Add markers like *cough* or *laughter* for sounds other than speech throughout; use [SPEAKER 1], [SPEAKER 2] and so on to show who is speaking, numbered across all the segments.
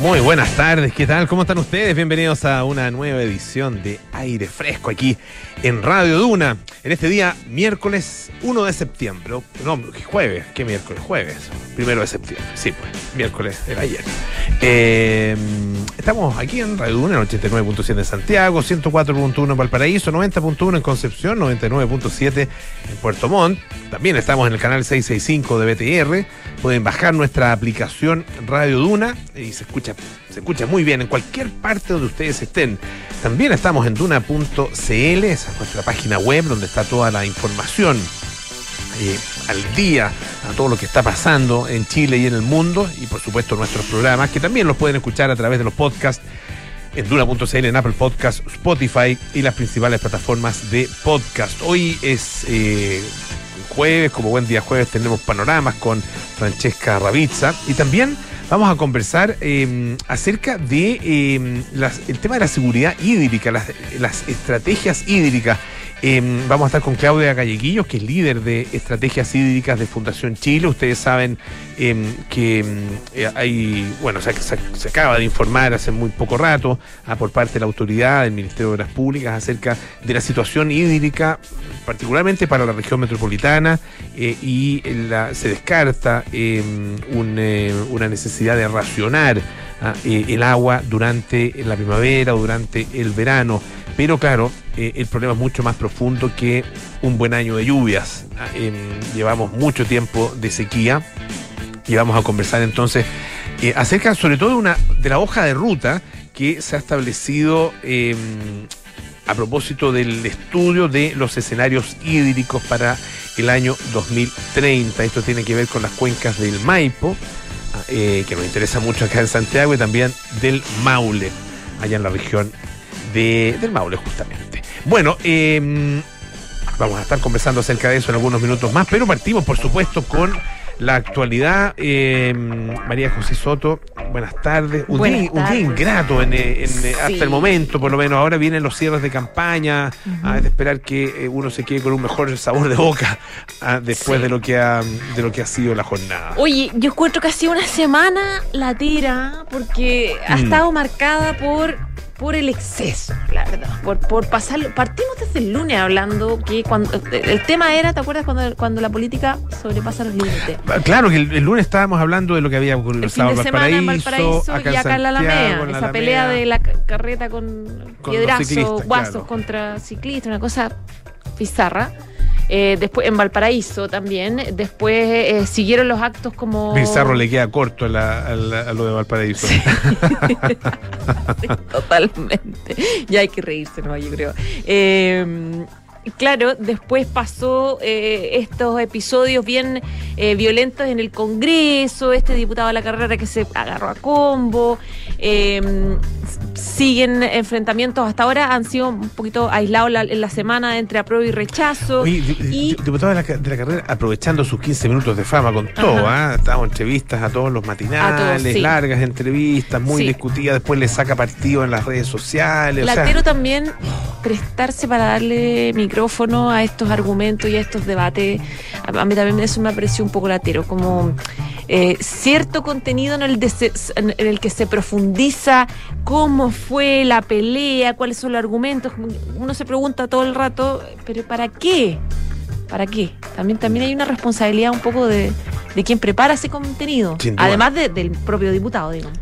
[SPEAKER 1] Muy buenas tardes, ¿qué tal? ¿Cómo están ustedes? Bienvenidos a una nueva edición de Aire Fresco aquí en Radio Duna. En este día, miércoles 1 de septiembre. No, jueves, ¿qué miércoles? Jueves, primero de septiembre. Sí, pues, miércoles era ayer. Eh, estamos aquí en Radio Duna, en 89.7 en Santiago, 104.1 en Valparaíso, 90.1 en Concepción, 99.7 en Puerto Montt. También estamos en el canal 665 de BTR. Pueden bajar nuestra aplicación Radio Duna y se escucha, se escucha muy bien en cualquier parte donde ustedes estén. También estamos en duna.cl, esa es nuestra página web donde está toda la información eh, al día a todo lo que está pasando en Chile y en el mundo y por supuesto nuestros programas que también los pueden escuchar a través de los podcasts en duna.cl, en Apple Podcasts, Spotify y las principales plataformas de podcast. Hoy es eh, jueves, como buen día jueves tenemos panoramas con Francesca Ravizza y también vamos a conversar eh, acerca de las, el tema de la seguridad hídrica, las estrategias hídricas. Eh, vamos a estar con Claudia Galleguillos, que es líder de estrategias hídricas de Fundación Chile. Ustedes saben eh, que eh, hay, bueno, se, acaba de informar hace muy poco rato ah, por parte de la autoridad del Ministerio de Obras Públicas acerca de la situación hídrica, particularmente para la región metropolitana, eh, y se descarta un, una necesidad de racionar ah, el agua durante la primavera o durante el verano. Pero claro, eh, el problema es mucho más profundo que un buen año de lluvias. Eh, llevamos mucho tiempo de sequía y vamos a conversar entonces eh, acerca sobre todo de, la hoja de ruta que se ha establecido a propósito del estudio de los escenarios hídricos para el año 2030. Esto tiene que ver con las cuencas del Maipo, que nos interesa mucho acá en Santiago, y también del Maule, allá en la región de, del Maule, justamente. Bueno, eh, vamos a estar conversando acerca de eso en algunos minutos más, pero partimos, por supuesto, con la actualidad. Eh, María José Soto, buenas tardes. Un, buenas día, tardes. un día, ingrato en, en, sí. hasta el momento, por lo menos. Ahora vienen los cierres de campaña, uh -huh. esperar que eh, uno se quede con un mejor sabor de boca a, después sí. de lo que ha de lo que ha sido la jornada.
[SPEAKER 2] Oye, yo encuentro que ha sido una semana la tira, porque mm. ha estado marcada por por el exceso, la verdad. Por, por pasarlo. Partimos desde el lunes hablando que cuando el tema era, ¿te acuerdas cuando, cuando la política sobrepasa los límites?
[SPEAKER 1] Claro, que el, el, lunes estábamos hablando de lo que había ocurrido
[SPEAKER 2] el fin de semana en Valparaíso acá y acá en la Alameda. Esa la pelea de la carreta con, con piedrazos, guasos claro. contra ciclistas, una cosa bizarra. Eh, después en Valparaíso también. Después eh, siguieron los actos como.
[SPEAKER 1] Pizarro le queda corto a, la, a, la, a lo de Valparaíso. Sí. *laughs*
[SPEAKER 2] Totalmente. Ya hay que reírse, ¿no? Yo creo. Eh, Claro, después pasó eh, estos episodios bien eh, violentos en el Congreso, este diputado de la carrera que se agarró a combo, eh, siguen enfrentamientos, hasta ahora han sido un poquito aislados la, en la semana entre apruebo y rechazo.
[SPEAKER 1] Oye, y, diputado de la, de la, carrera aprovechando sus 15 minutos de fama con todo, ¿ah? Estamos entrevistas a todos los matinales, todos, sí. largas entrevistas, muy sí. discutidas, después le saca partido en las redes sociales.
[SPEAKER 2] Latero o sea... también prestarse para darle micrófono a estos argumentos y a estos debates, a mí también eso me pareció un poco latero, como eh, cierto contenido en el, de se, en el que se profundiza cómo fue la pelea, cuáles son los argumentos, uno se pregunta todo el rato, pero ¿para qué? ¿Para qué? También, también hay una responsabilidad un poco de, de quien prepara ese contenido, además de, del propio diputado, digamos.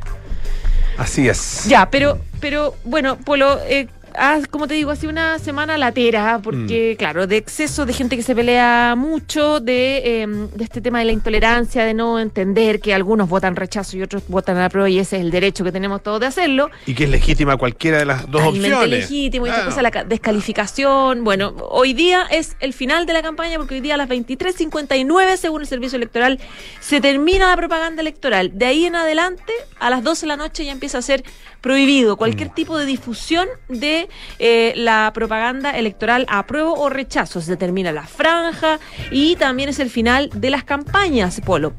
[SPEAKER 1] Así es.
[SPEAKER 2] Ya, pero, pero bueno, Polo, eh, ah, como te digo, ha sido una semana latera, porque, mm. claro, de exceso de gente que se pelea mucho, de, eh, de, este tema de la intolerancia, de no entender que algunos votan rechazo y otros votan a prueba, y ese es el derecho que tenemos todos de hacerlo.
[SPEAKER 1] Y que es legítima cualquiera de las dos opciones.
[SPEAKER 2] legítimo, y esa cosa, la descalificación. Bueno, hoy día es el final de la campaña, porque hoy día a las 23.59, según el servicio electoral, se termina la propaganda electoral. De ahí en adelante, a las 12 de la noche ya empieza a ser prohibido cualquier mm. tipo de difusión de eh, la propaganda electoral apruebo o rechazo. Se determina la franja y también es el final de las campañas, Polo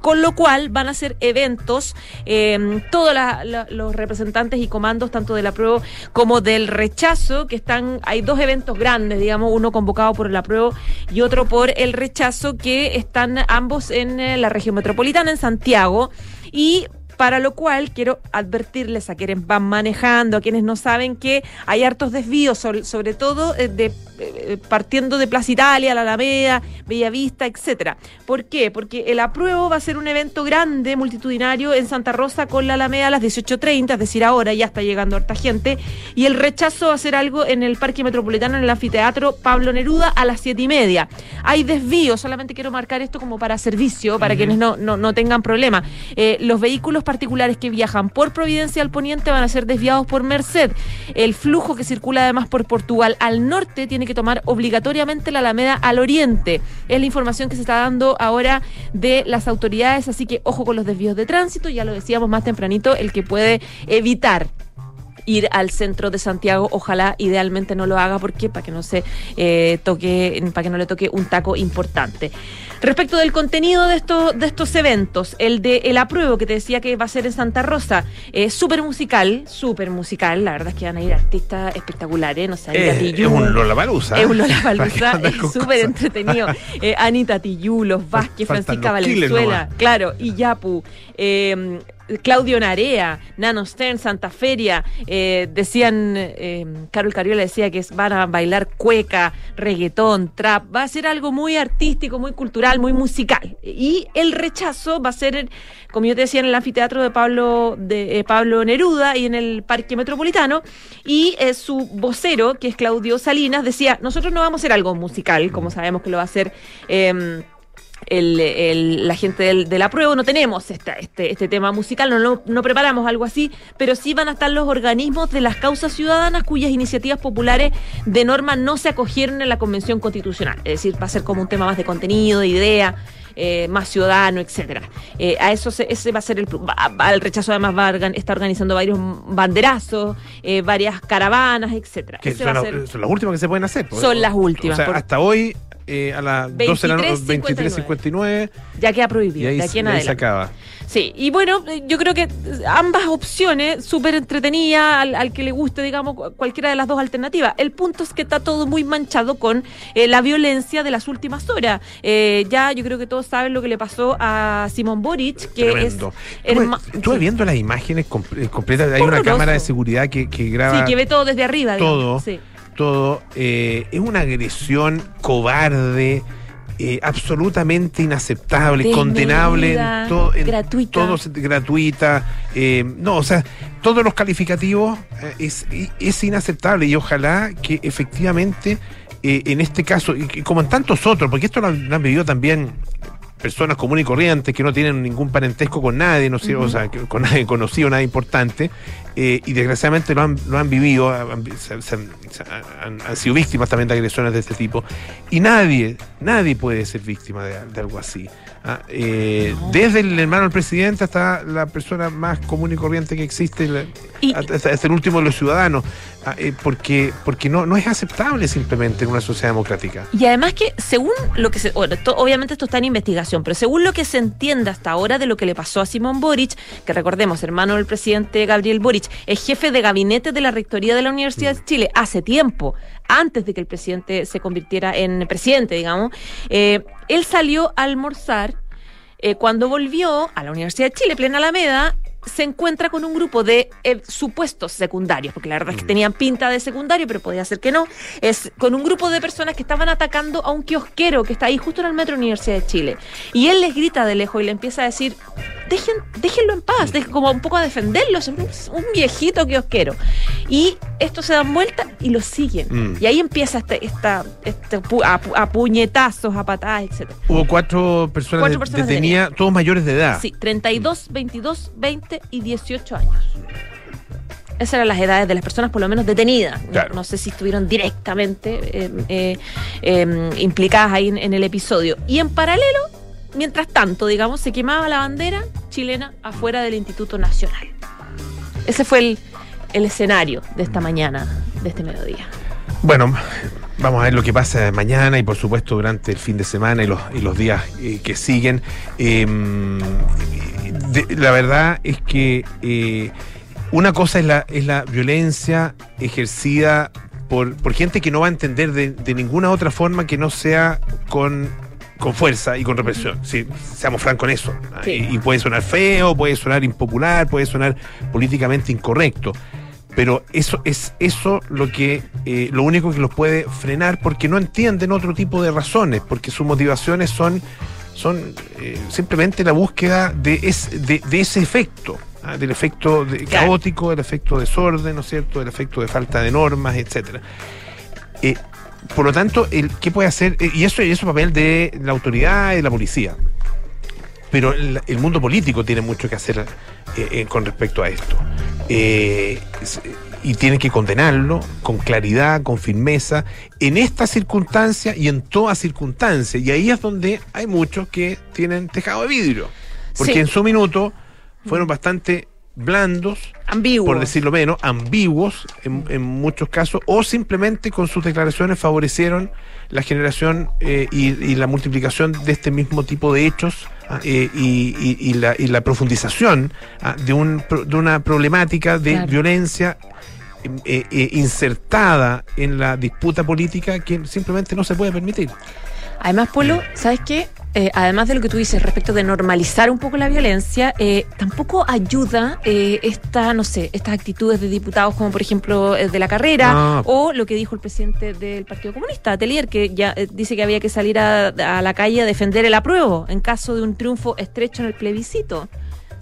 [SPEAKER 2] con lo cual van a ser eventos, eh, todos la, la, los representantes y comandos, tanto del apruebo como del rechazo, que están, hay dos eventos grandes, digamos, uno convocado por el apruebo y otro por el rechazo, que están ambos en eh, la región metropolitana, en Santiago, y para lo cual quiero advertirles a quienes van manejando, a quienes no saben que hay hartos desvíos, sobre, sobre todo eh, de eh, partiendo de Plaza Italia, la Alameda, Bellavista, etcétera. ¿Por qué? Porque el apruebo va a ser un evento grande, multitudinario en Santa Rosa con la Alameda a las 18.30, es decir, ahora ya está llegando harta gente, y el rechazo va a ser algo en el Parque Metropolitano, en el anfiteatro Pablo Neruda a las siete y media. Hay desvíos, solamente quiero marcar esto como para servicio, para quienes no, no, tengan problema. Eh, los vehículos particulares que viajan por Providencia al Poniente van a ser desviados por Merced. El flujo que circula además por Portugal al norte tiene que tomar obligatoriamente la Alameda al oriente. Es la información que se está dando ahora de las autoridades, así que ojo con los desvíos de tránsito, ya lo decíamos más tempranito, el que puede evitar ir al centro de Santiago. Ojalá idealmente no lo haga porque para que no se eh, toque, para que no le toque un taco importante. Respecto del contenido de estos, de estos eventos, el de El Apruebo, que te decía que va a ser en Santa Rosa, es súper musical, súper musical, la verdad es que van a ir artistas espectaculares, no sé,
[SPEAKER 1] Anita eh, Es un Lollapalooza.
[SPEAKER 2] Es un Lollapalooza, *laughs* es súper entretenido. Eh, Anita Tillú, Los Vázquez, Francisca Valenzuela, claro, y Yapu. Eh, Claudio Narea, Nano Stern, Santa Feria, eh, decían, eh, Carol Cariola decía que van a bailar cueca, reggaetón, trap, va a ser algo muy artístico, muy cultural, muy musical. Y el rechazo va a ser, como yo te decía, en el anfiteatro de Pablo, de, eh, Pablo Neruda y en el Parque Metropolitano, y su vocero, que es Claudio Salinas, decía, nosotros no vamos a hacer algo musical, como sabemos que lo va a hacer em, el, la gente del, de la prueba, no tenemos este, este tema musical, no, no, preparamos algo así, pero sí van a estar los organismos de las causas ciudadanas cuyas iniciativas populares de norma no se acogieron en la Convención Constitucional. Es decir, va a ser como un tema más de contenido, de idea. Eh, más ciudadano, etcétera. Eh, a eso ese va a ser el, el rechazo además va a está organizando varios banderazos, eh, varias caravanas, etcétera.
[SPEAKER 1] son, las últimas que se pueden hacer.
[SPEAKER 2] Son las últimas.
[SPEAKER 1] hasta hoy eh, a las 12 de la noche, 23.59.
[SPEAKER 2] Ya queda prohibido,
[SPEAKER 1] y ahí, se acaba.
[SPEAKER 2] Sí, y bueno, yo creo que ambas opciones, súper entretenidas, al, que le guste, digamos, cualquiera de las dos alternativas. El punto es que está todo muy manchado con eh, la violencia de las últimas horas. Eh, ya yo creo que todos saben lo que le pasó a Simón Boric, que es...
[SPEAKER 1] Estuve viendo las imágenes completas, hay una cámara de seguridad que, que graba...
[SPEAKER 2] Sí, que ve todo desde arriba.
[SPEAKER 1] Todo. Sí todo, eh, es una agresión cobarde, eh, absolutamente inaceptable, condenable,
[SPEAKER 2] gratuita.
[SPEAKER 1] todo gratuita. Eh, no, o sea, todos los calificativos es, es inaceptable y ojalá que efectivamente en este caso, y como en tantos otros, porque esto lo han vivido también personas comunes y corrientes que no tienen ningún parentesco con nadie, no o sea, con nadie conocido, nada importante, eh, y desgraciadamente lo han, lo han vivido, han, sido víctimas también de agresiones de este tipo, y nadie, nadie puede ser víctima de, algo así. ¿ah? Eh, desde el hermano del presidente hasta la persona más común y corriente que existe, hasta, el último de los ciudadanos. Ah, eh, porque, porque no, no es aceptable simplemente en una sociedad democrática.
[SPEAKER 2] Y además que según lo que se, obviamente esto está en investigación, pero según lo que se entiende hasta ahora de lo que le pasó a Simón Boric, que recordemos, hermano del presidente Gabriel Boric, es jefe de gabinete de la Rectoría de la Universidad de Chile hace tiempo, antes de que el presidente se convirtiera en presidente, digamos, eh, él salió a almorzar eh, cuando volvió a la Universidad de Chile, plena Alameda, se encuentra con un grupo de eh, supuestos secundarios, porque la verdad es que mm. tenían pinta de secundario, pero podía ser que no, es con un grupo de personas que estaban atacando a un kiosquero que está ahí justo en el Metro Universidad de Chile. Y él les grita de lejos y le empieza a decir, Dejen, déjenlo en paz, como un poco a defenderlo, es un, viejito kiosquero. Y esto se dan vuelta y lo siguen. Mm. Y ahí empieza este, esta, este a, puñetazos, a patadas, etc.
[SPEAKER 1] Hubo cuatro personas, detenidas, todos mayores de edad.
[SPEAKER 2] Sí, 32, 22, 20 y 18 años. Esas eran las edades de las personas, por lo menos detenidas. No, sé si estuvieron directamente eh, eh, em, implicadas ahí en, el episodio. Y en paralelo, mientras tanto, digamos, se quemaba la bandera chilena afuera del Instituto Nacional. Ese fue el, el escenario de esta mañana, de este mediodía.
[SPEAKER 1] Bueno, Vamos a ver lo que pasa mañana y por supuesto durante el fin de semana y los, y los días eh, que siguen. Em, la verdad es que eh, una cosa es la, es la violencia ejercida por, por gente que no va a entender de, de ninguna otra forma que no sea con con fuerza y con represión. Sí, seamos francos en eso. Y, puede sonar feo, puede sonar impopular, puede sonar políticamente incorrecto. Pero eso es eso lo que eh, lo único que los puede frenar porque no entienden otro tipo de razones, porque sus motivaciones son, son eh, simplemente la búsqueda de, de, de ese efecto. ¿ah? del efecto de, caótico, del efecto desorden, ¿no es cierto? Del efecto de falta de normas, etcétera. Eh, por lo tanto, el, ¿qué puede hacer? Eh, y eso, y eso es papel de la autoridad y de la policía. Pero el, el mundo político tiene mucho que hacer eh, eh con respecto a esto. Eh, y tiene que condenarlo con claridad, con firmeza, en esta circunstancia y en toda circunstancia. Y ahí es donde hay muchos que tienen tejado de vidrio. Porque sí. en su minuto fueron bastante blandos,
[SPEAKER 2] ambiguos.
[SPEAKER 1] por decirlo menos, ambiguos en, en, muchos casos, o simplemente con sus declaraciones favorecieron la generación eh, y, y, la multiplicación de este mismo tipo de hechos eh, y, y, la, y, la, profundización ah, de, un, de, una problemática de claro. violencia eh, eh, insertada en la disputa política que simplemente no se puede permitir.
[SPEAKER 2] Además, Polo, ¿sabes qué? Eh, además de lo que tú dices respecto de normalizar un poco la violencia, eh, tampoco ayuda eh, esta, no sé, estas actitudes de diputados como por ejemplo de la carrera ah. o lo que dijo el presidente del Partido Comunista, Atelier, que ya dice que había que salir a, a la calle a defender el apruebo en caso de un triunfo estrecho en el plebiscito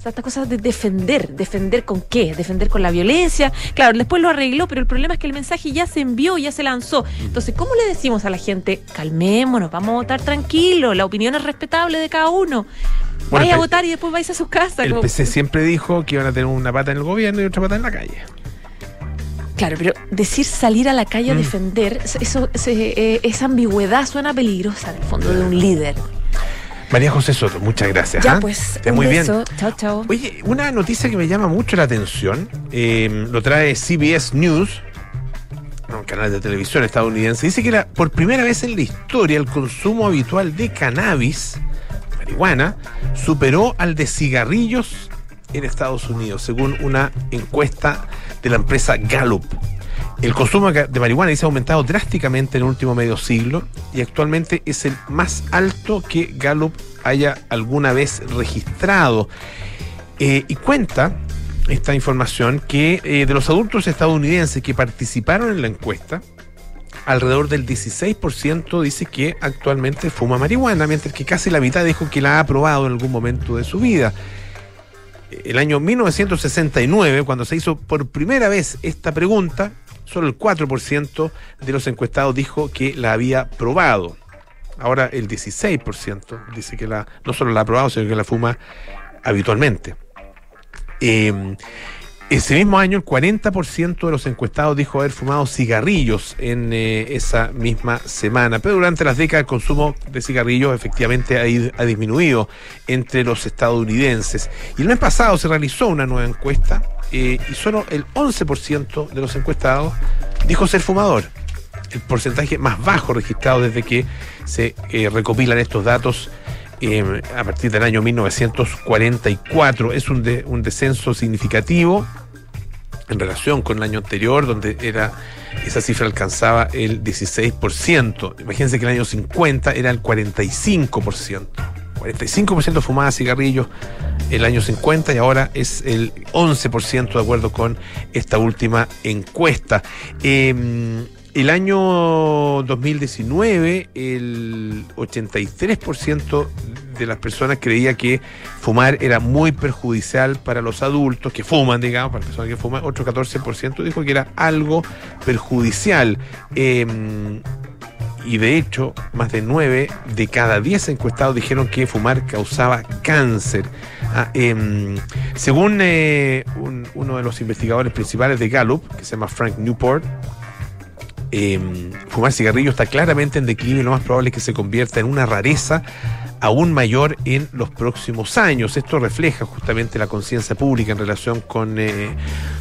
[SPEAKER 2] sea, estas cosas de defender, defender con qué, defender con la violencia. Claro, después lo arregló, pero el problema es que el mensaje ya se envió, ya se lanzó. Entonces, ¿cómo le decimos a la gente, calmémonos, vamos a votar tranquilo, la opinión es respetable de cada uno? Bueno, Vaya a votar y después vais a su casa.
[SPEAKER 1] El como... PC siempre dijo que iban a tener una pata en el gobierno y otra pata en la calle.
[SPEAKER 2] Claro, pero decir salir a la calle a mm. defender, eso, eh, esa ambigüedad suena peligrosa en el fondo de un líder.
[SPEAKER 1] María José Soto, muchas gracias.
[SPEAKER 2] Ya, ¿eh? pues.
[SPEAKER 1] Muy
[SPEAKER 2] beso.
[SPEAKER 1] bien.
[SPEAKER 2] Chao, chao.
[SPEAKER 1] Oye, una noticia que me llama mucho la atención, eh, lo trae CBS News, un canal de televisión estadounidense. Dice que era por primera vez en la historia el consumo habitual de cannabis, marihuana, superó al de cigarrillos en Estados Unidos, según una encuesta de la empresa Gallup. El consumo de marihuana se ha aumentado drásticamente en el último medio siglo y actualmente es el más alto que Gallup haya alguna vez registrado. Eh, y cuenta esta información que eh, de los adultos estadounidenses que participaron en la encuesta, alrededor del 16% dice que actualmente fuma marihuana, mientras que casi la mitad dijo que la ha probado en algún momento de su vida. El año 1969, cuando se hizo por primera vez esta pregunta, solo el 4% de los encuestados dijo que la había probado. Ahora el 16% dice que la, no solo la ha probado, sino que la fuma habitualmente. Eh, ese mismo año, el 40% de los encuestados dijo haber fumado cigarrillos en eh, esa misma semana. Pero durante las décadas el consumo de cigarrillos efectivamente ha, ido, ha, disminuido entre los estadounidenses. Y el mes pasado se realizó una nueva encuesta eh, y solo el 11% de los encuestados dijo ser fumador. El porcentaje más bajo registrado desde que se eh, recopilan estos datos a partir del año 1944. Es un, de, un descenso significativo en relación con el año anterior, donde era esa cifra alcanzaba el 16%. Imagínense que el año 50 era el 45%. 45% fumaba cigarrillos el año 50 y ahora es el 11% de acuerdo con esta última encuesta. Eh, el año 2019, el 83% de las personas creía que fumar era muy perjudicial para los adultos que fuman, digamos, para las personas que fuman. Otro 14% dijo que era algo perjudicial. Eh, y de hecho, más de 9 de cada 10 encuestados dijeron que fumar causaba cáncer. Ah, eh, según eh, un, uno de los investigadores principales de Gallup, que se llama Frank Newport, eh, fumar cigarrillo está claramente en declive y lo más probable es que se convierta en una rareza aún mayor en los próximos años. Esto refleja justamente la conciencia pública en relación con, eh,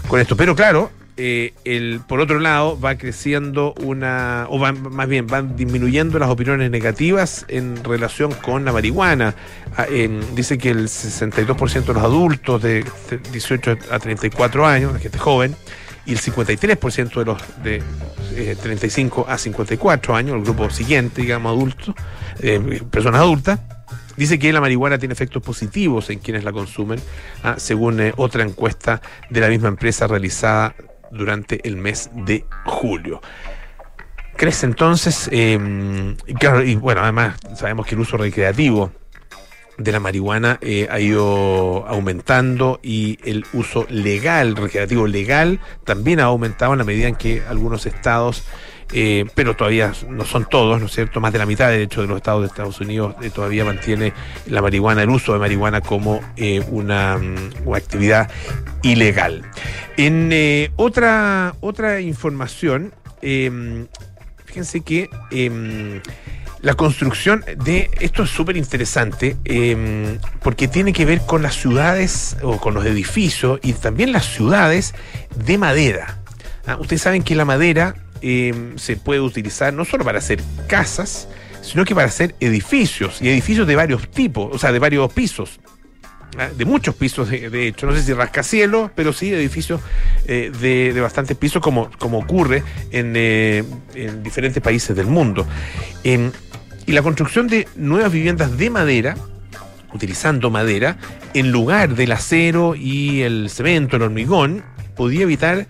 [SPEAKER 1] con esto. Pero claro, eh, el, por otro lado, va creciendo una, o va, más bien, van disminuyendo las opiniones negativas en relación con la marihuana. Ah, dice que el 62% de los adultos de 18 a 34 años, la gente joven, y el 53% de los de 35 a 54 años, el grupo siguiente, digamos, adultos, personas adultas, Dice que la marihuana tiene efectos positivos en quienes la consumen, ah, según otra encuesta de la misma empresa realizada durante el mes de julio. Crece entonces, em, claro, y bueno, además sabemos que el uso recreativo de la marihuana eh, ha ido aumentando y el uso legal, recreativo legal, también ha aumentado en la medida en que algunos estados, eh, pero todavía no son todos, ¿no es cierto? Más de la mitad, de hecho, de los estados de Estados Unidos eh, todavía mantiene la marihuana, el uso de marihuana como una, mm, una, actividad ilegal. En otra, otra información, em, fíjense que em, la construcción de esto es súper interesante em, porque tiene que ver con las ciudades o con los edificios y también las ciudades de madera. Ah, ustedes saben que la madera em, se puede utilizar no solo para hacer casas, sino que para hacer edificios y edificios de varios tipos, o sea, de varios pisos. Ah, de muchos pisos, de, hecho, no sé si rascacielos, pero sí edificios eh, de, bastantes pisos, como, como ocurre en, eh, diferentes países del mundo. Y la construcción de nuevas viviendas de madera, utilizando madera, en lugar del acero y el cemento, el hormigón, podía evitar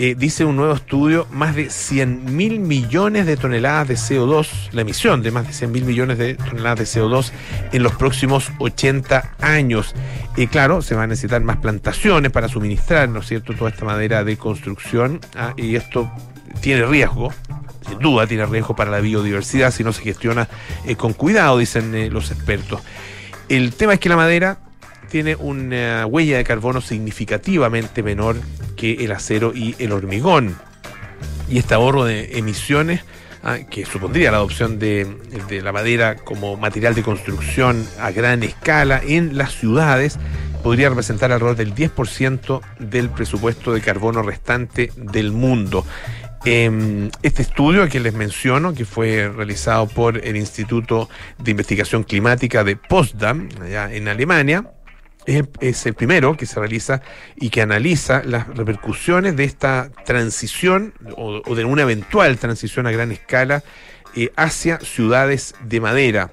[SPEAKER 1] eh, dice un nuevo estudio, más de 100 mil millones de toneladas de CO2, la emisión de más de 100 mil millones de toneladas de CO2 en los próximos 80 años. Y claro, se van a necesitar más plantaciones para suministrar, ¿no es cierto?, toda esta madera de construcción. Ah, y esto tiene riesgo, sin duda tiene riesgo para la biodiversidad si no se gestiona eh, con cuidado, dicen eh, los expertos. El tema es que la madera tiene una huella de carbono significativamente menor que el acero y el hormigón. Y este ahorro de emisiones, ah, que supondría la adopción de, la madera como material de construcción a gran escala en las ciudades, podría representar alrededor del 10% del presupuesto de carbono restante del mundo. Em, este estudio que les menciono, que fue realizado por el Instituto de Investigación Climática de Potsdam, allá en Alemania, es, el primero que se realiza y que analiza las repercusiones de esta transición o, de una eventual transición a gran escala eh, hacia ciudades de madera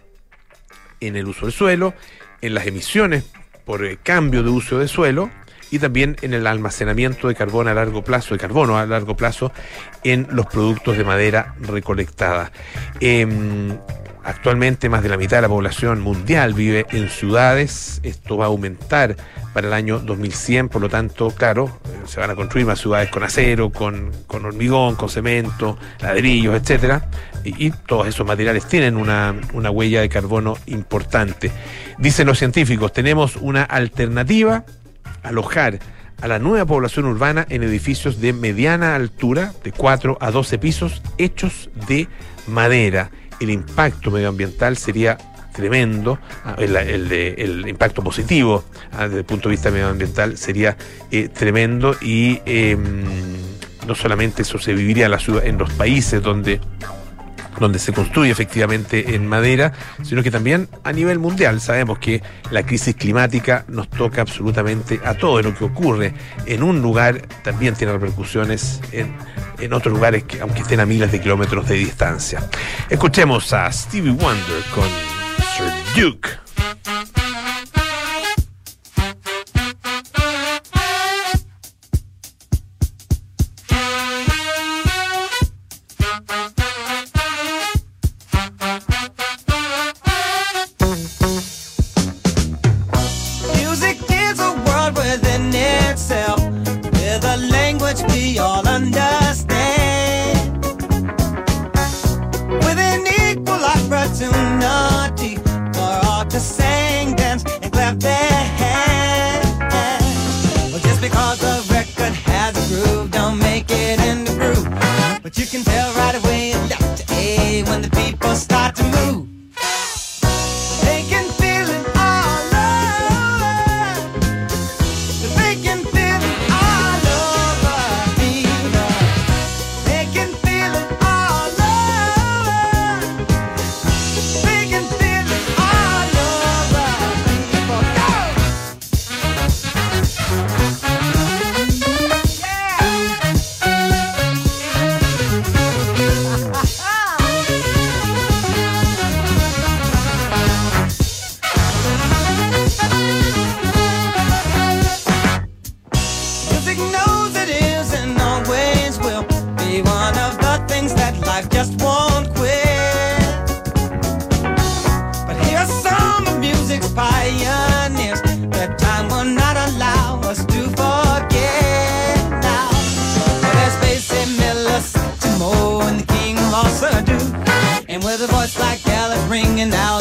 [SPEAKER 1] en el uso del suelo, en las emisiones por el cambio de uso de suelo y también en el almacenamiento de carbono a largo plazo, de carbono a largo plazo en los productos de madera recolectada. Em, Actualmente más de la mitad de la población mundial vive en ciudades. Esto va a aumentar para el año 2100, por lo tanto, claro, se van a construir más ciudades con acero, con, hormigón, con cemento, ladrillos, etcétera. Y, todos esos materiales tienen una, una huella de carbono importante. Dicen los científicos, tenemos una alternativa, alojar a la nueva población urbana en edificios de mediana altura, de 4 a 12 pisos, hechos de madera. El impacto medioambiental sería tremendo, ah, el, el, impacto positivo ah, desde el punto de vista medioambiental sería eh, tremendo y em, no solamente eso se viviría en, la ciudad, en los países donde donde se construye efectivamente en madera, sino que también a nivel mundial sabemos que la crisis climática nos toca absolutamente a todo. Lo que ocurre en un lugar también tiene repercusiones en en otros lugares que aunque estén a miles de kilómetros de distancia. Escuchemos a Stevie Wonder con Sir Duke.
[SPEAKER 3] Now. out.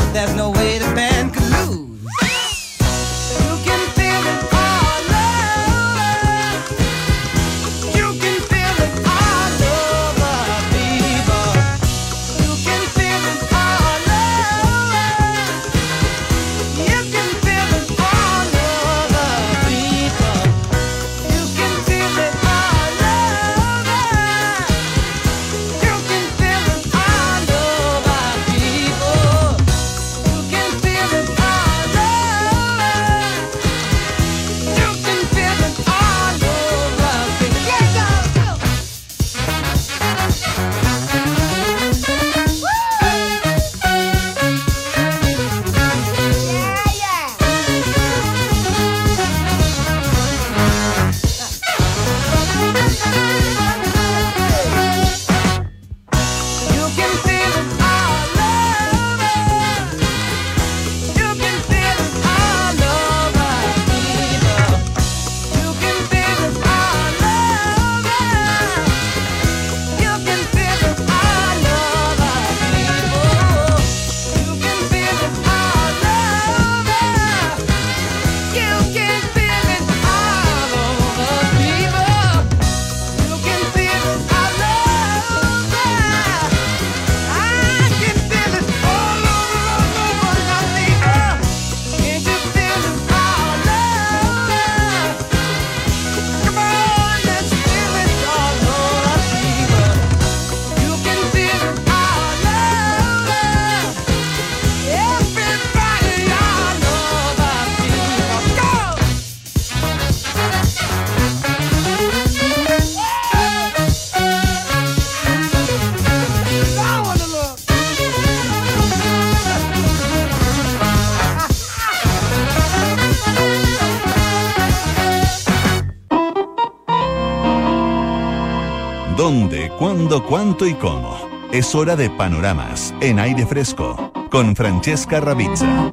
[SPEAKER 4] Cuándo, cuánto y cómo? Es hora de panoramas en aire fresco con Francesca Ravizza.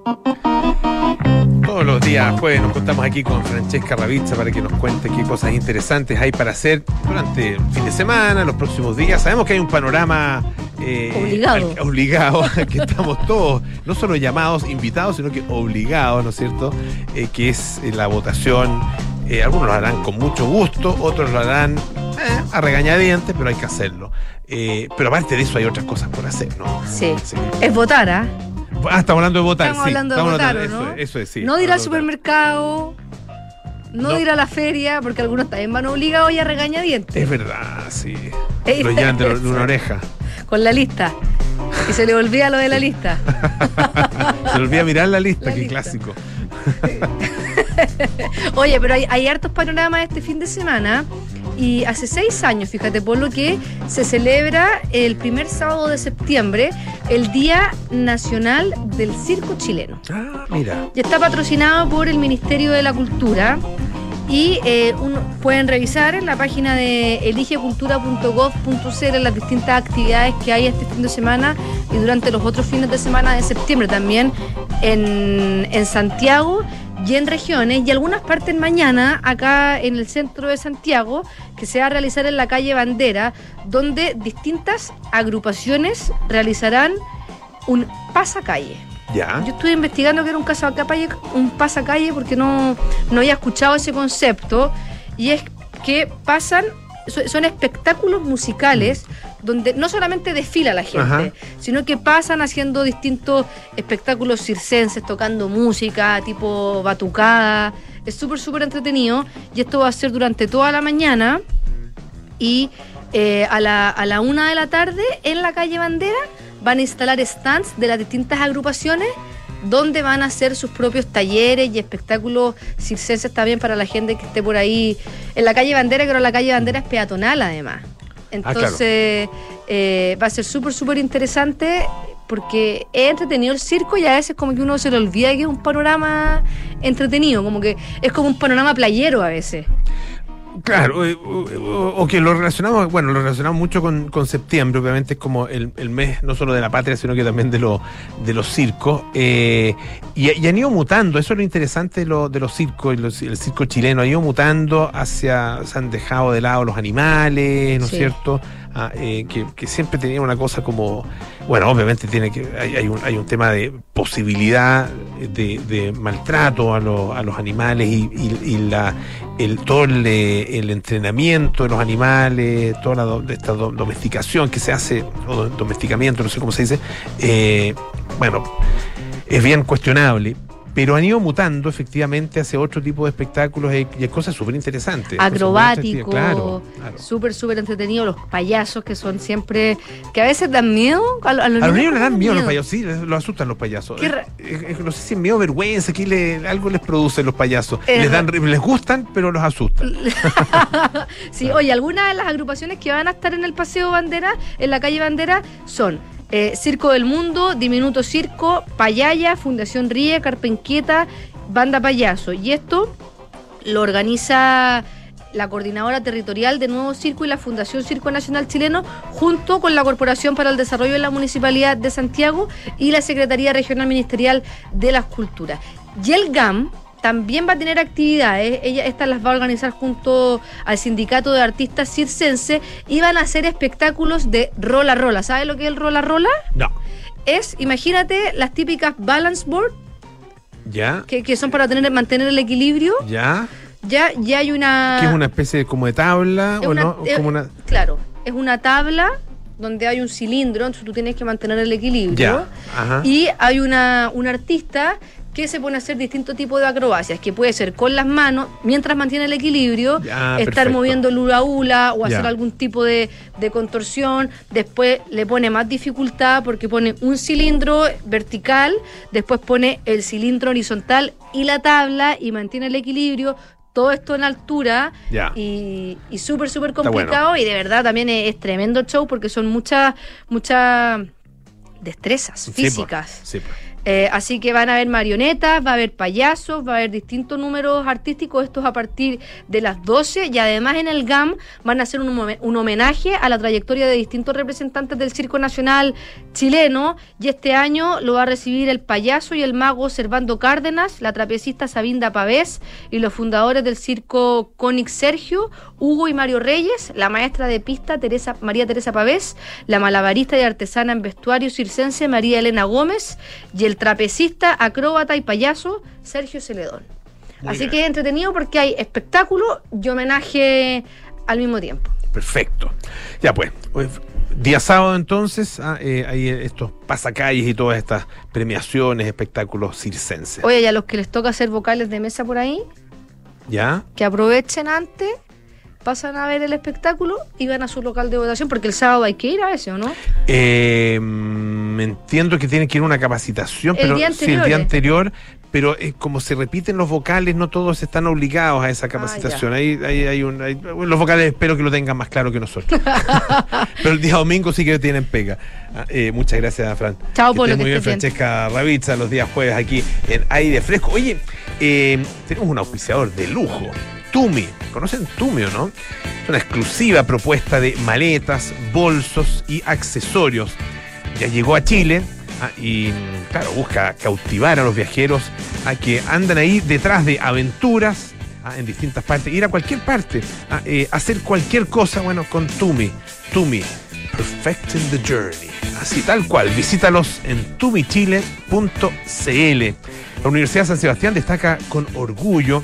[SPEAKER 1] Todos los días jueves nos contamos aquí con Francesca Ravizza para que nos cuente qué cosas interesantes hay para hacer durante el fin de semana, los próximos días. Sabemos que hay un panorama eh,
[SPEAKER 5] Obligado.
[SPEAKER 1] al- obligado, *laughs* que estamos todos, no solo llamados, invitados, sino que obligados, ¿no es cierto? Eh, que es eh, la votación. Eh, algunos lo harán con mucho gusto, otros lo harán eh, a regañadientes, pero hay que hacerlo. Eh, pero aparte de eso hay otras cosas por hacer, ¿no?
[SPEAKER 5] Sí. Es votar, ¿ah?
[SPEAKER 1] Ah, estamos hablando de votar.
[SPEAKER 5] Estamos
[SPEAKER 1] sí,
[SPEAKER 5] hablando de votar,
[SPEAKER 1] hablando-
[SPEAKER 5] ¿o ¿no?
[SPEAKER 1] Eso, es, eso es, sí.
[SPEAKER 5] no de ir al supermercado, no,
[SPEAKER 1] No.
[SPEAKER 5] de ir a la feria, porque algunos también van obligados y a regañadientes.
[SPEAKER 1] Es verdad, sí.
[SPEAKER 5] Es
[SPEAKER 1] Lo llevan de, una oreja.
[SPEAKER 5] Con la lista. Y se le olvida lo de la lista. *laughs*
[SPEAKER 1] Se le olvida mirar la lista,
[SPEAKER 5] La
[SPEAKER 1] qué
[SPEAKER 5] lista.
[SPEAKER 1] clásico. *laughs*
[SPEAKER 5] Oye, pero hay, hay hartos panoramas este fin de semana. Y hace seis años, fíjate, por lo que se celebra el primer sábado de septiembre el Día Nacional del Circo Chileno.
[SPEAKER 1] Ah, mira.
[SPEAKER 5] Y está patrocinado por el Ministerio de la Cultura. Y eh, pueden revisar en la página de eligecultura.gov.cl las distintas actividades que hay este fin de semana y durante los otros fines de semana de septiembre también en, en Santiago y en regiones y algunas partes mañana acá en el centro de Santiago que se va a realizar en la calle Bandera donde distintas agrupaciones realizarán un pasacalle.
[SPEAKER 1] Ya.
[SPEAKER 5] Yo estuve investigando que era un pasacalle, un pasacalle porque no, no había escuchado ese concepto y es que pasan, so- son espectáculos musicales donde no solamente desfila la gente,
[SPEAKER 1] Ajá.
[SPEAKER 5] sino que pasan haciendo distintos espectáculos circenses, tocando música, tipo batucada. Es súper, súper entretenido y esto va a ser durante toda la mañana y eh, a, la, a la una de la tarde en la calle Bandera van a instalar stands de las distintas agrupaciones donde van a hacer sus propios talleres y espectáculos circenses también para la gente que esté por ahí en la calle Bandera, que ahora la calle Bandera es peatonal además. Entonces eh, va a ser súper, súper interesante porque es entretenido el circo y a veces como que uno se le olvida que es un panorama entretenido, como que es como un panorama playero a veces.
[SPEAKER 1] Claro, eh, o, o- que lo relacionamos, bueno, lo relacionamos mucho con, con septiembre, obviamente es como el, el mes no solo de la patria, sino que también de, lo- de los circos. eh, y, y han ido mutando, eso es lo interesante de, lo- de los circos, y los- el circo chileno ha ido mutando hacia, se han dejado de lado los animales, ¿no es
[SPEAKER 5] Sí.
[SPEAKER 1] cierto? Ah, eh, que, que siempre tenía una cosa como, bueno, obviamente tiene que, hay, un, hay un tema de posibilidad de, maltrato a, los- a los animales y, la, el, todo el, el entrenamiento de los animales, toda la esta do- domesticación que se hace, o do- domesticamiento, no sé cómo se dice, eh, bueno, es bien cuestionable. Pero han ido mutando efectivamente hacia otro tipo de espectáculos y, cosas súper interesantes.
[SPEAKER 5] Acrobático,
[SPEAKER 1] atractivas. Claro, claro.
[SPEAKER 5] súper, súper entretenido. Los payasos que son siempre, que a veces dan miedo. A, lo- a los
[SPEAKER 1] A los niños
[SPEAKER 5] les
[SPEAKER 1] dan miedo los payasos, sí, les- los asustan los payasos. Eh, no sé si miedo, vergüenza, aquí le- algo les produce los payasos.
[SPEAKER 5] Es
[SPEAKER 1] les, dan, les gustan, pero los asustan. *laughs*
[SPEAKER 5] Sí, oye, algunas de las agrupaciones que van a estar en el Paseo Bandera, en la calle Bandera, son eh, Circo del Mundo, Diminuto Circo, Payaya, Fundación Ríe, Carpenquieta, Banda Payaso. Y esto lo organiza la Coordinadora Territorial de Nuevo Circo y la Fundación Circo Nacional Chileno, junto con la Corporación para el Desarrollo de la Municipalidad de Santiago y la Secretaría Regional Ministerial de las Culturas. Y el GAM también va a tener actividades, ella, estas las va a organizar junto al Sindicato de Artistas Circense y van a hacer espectáculos de rola rola. ¿Sabes lo que es el rola rola?
[SPEAKER 1] No.
[SPEAKER 5] Es, imagínate, las típicas balance board,
[SPEAKER 1] ¿Ya?
[SPEAKER 5] que, que son para tener, mantener el equilibrio.
[SPEAKER 1] ¿Ya?
[SPEAKER 5] Ya, ya hay una...
[SPEAKER 1] ¿Que es una especie de como de tabla o
[SPEAKER 5] una-
[SPEAKER 1] no? Como una...
[SPEAKER 5] Claro, es una tabla donde hay un cilindro, entonces tú tienes que mantener el equilibrio.
[SPEAKER 1] Ya, ajá.
[SPEAKER 5] Y hay una, un artista que se pone a hacer distintos tipos de acrobacias, que puede ser con las manos, mientras mantiene el equilibrio,
[SPEAKER 1] Ya,
[SPEAKER 5] estar
[SPEAKER 1] perfecto.
[SPEAKER 5] moviendo el hula hula o
[SPEAKER 1] Ya.
[SPEAKER 5] hacer algún tipo de, de contorsión. Después le pone más dificultad porque pone un cilindro vertical, después pone el cilindro horizontal y la tabla y mantiene el equilibrio. Todo esto en altura
[SPEAKER 1] Ya.
[SPEAKER 5] y, y súper, súper
[SPEAKER 1] bueno.
[SPEAKER 5] complicado y de verdad también es, es tremendo el show porque son muchas, muchas destrezas
[SPEAKER 1] Sí,
[SPEAKER 5] físicas.
[SPEAKER 1] sí.
[SPEAKER 5] Eh, así que van a haber marionetas, va a haber payasos, va a haber distintos números artísticos, estos a partir de las 12 y además en el GAM van a hacer un, un homenaje a la trayectoria de distintos representantes del Circo Nacional chileno. Y este año lo va a recibir el payaso y el mago Servando Cárdenas, la trapecista Sabinda Pavés y los fundadores del Circo Conix Sergio, Hugo y Mario Reyes, la maestra de pista Teresa, María Teresa Pavés, la malabarista y artesana en vestuario circense María Elena Gómez y el trapecista, acróbata y payaso Sergio Celedón.
[SPEAKER 1] Muy
[SPEAKER 5] Así
[SPEAKER 1] bien.
[SPEAKER 5] que es entretenido porque hay espectáculo y homenaje al mismo tiempo.
[SPEAKER 1] Perfecto. Ya pues, pues, día sábado entonces, ah, eh, hay estos pasacalles y todas estas premiaciones, espectáculos circenses.
[SPEAKER 5] Oye, y a los que les toca hacer vocales de mesa por ahí,
[SPEAKER 1] ¿Ya?
[SPEAKER 5] que aprovechen antes, pasan a ver el espectáculo y van a su local de votación, porque el sábado hay que ir a ese, ¿o no?
[SPEAKER 1] Eh, entiendo que tienen que ir a una capacitación,
[SPEAKER 5] El
[SPEAKER 1] pero
[SPEAKER 5] día
[SPEAKER 1] sí, el día
[SPEAKER 5] eh.
[SPEAKER 1] anterior, pero eh, como se repiten los vocales, no todos están obligados a esa capacitación. ahí, ahí hay un, hay- los vocales espero que lo tengan más claro que nosotros. *laughs* pero el día domingo sí que tienen pega. Ah, eh, muchas gracias, Fran.
[SPEAKER 5] Chao,
[SPEAKER 1] estés
[SPEAKER 5] que
[SPEAKER 1] muy bien. Francesca Ravizza, los días jueves aquí en Aire Fresco. Oye, eh, tenemos un auspiciador de lujo. Tumi, ¿conocen Tumi o no? Es una exclusiva propuesta de maletas, bolsos y accesorios. Ya llegó a Chile ah, y, claro, busca cautivar a los viajeros a que andan ahí detrás de aventuras ah, en distintas partes, ir a cualquier parte, ah, eh, hacer cualquier cosa, bueno, con Tumi. Tumi, perfecting the journey. Así, tal cual. Visítalos en tumichile.cl. La Universidad de San Sebastián destaca con orgullo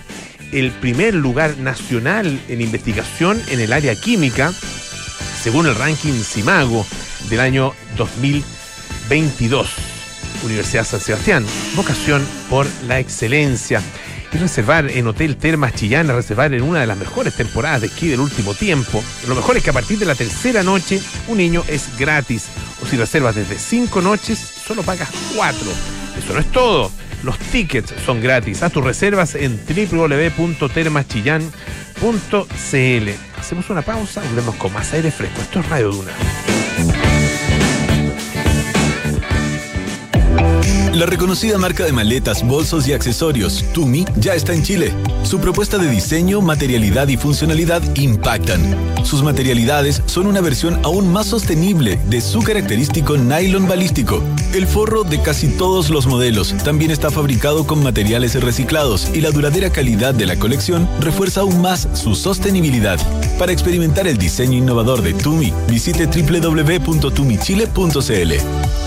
[SPEAKER 1] el primer lugar nacional en investigación en el área química, según el ranking Simago del año 2022. Universidad San Sebastián, vocación por la excelencia. Y reservar en Hotel Termas Chillán, reservar en una de las mejores temporadas de esquí del último tiempo. Lo mejor es que a partir de la tercera noche, un niño es gratis. O si reservas desde cinco noches, solo pagas cuatro. Eso no es todo. Los tickets son gratis. Haz tus reservas en www.termaschillán.cl. Hacemos una pausa, volvemos con más aire fresco. Esto es Radio Duna.
[SPEAKER 6] La reconocida marca de maletas, bolsos y accesorios, Tumi, ya está en Chile. Su propuesta de diseño, materialidad y funcionalidad impactan. Sus materialidades son una versión aún más sostenible de su característico nylon balístico. El forro de casi todos los modelos también está fabricado con materiales reciclados y la duradera calidad de la colección refuerza aún más su sostenibilidad. Para experimentar el diseño innovador de Tumi, visite www.tumichile.cl.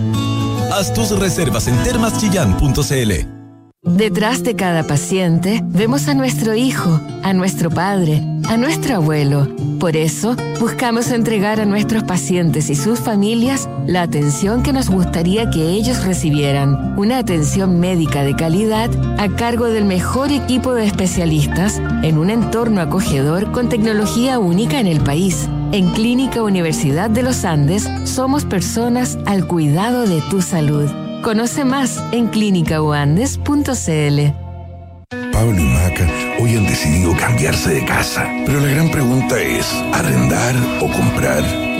[SPEAKER 6] Haz tus reservas en termaschillán.cl.
[SPEAKER 7] Detrás de cada paciente vemos a nuestro hijo, a nuestro padre, a nuestro abuelo. Por eso, buscamos entregar a nuestros pacientes y sus familias la atención que nos gustaría que ellos recibieran. Una atención médica de calidad a cargo del mejor equipo de especialistas en un entorno acogedor con tecnología única en el país. En Clínica Universidad de los Andes somos personas al cuidado de tu salud. Conoce más en clínicauandes.cl.
[SPEAKER 8] Pablo y Maca hoy han decidido cambiarse de casa. Pero la gran pregunta es, ¿arrendar o comprar?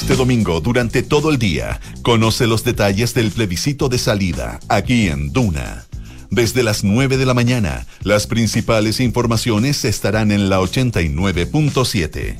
[SPEAKER 4] Este domingo, durante todo el día, conoce los detalles del plebiscito de salida, aquí en Duna. Desde las 9 de la mañana, las principales informaciones estarán en la 89.7.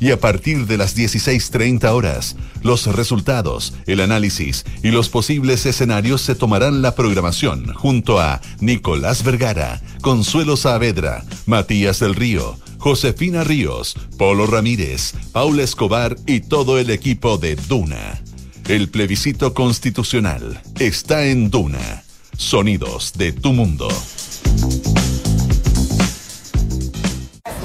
[SPEAKER 4] Y a partir de las 16.30 horas, los resultados, el análisis y los posibles escenarios se tomarán la programación junto a Nicolás Vergara, Consuelo Saavedra, Matías del Río, Josefina Ríos, Polo Ramírez, Paula Escobar y todo el equipo de Duna. El plebiscito constitucional está en Duna. Sonidos de tu mundo.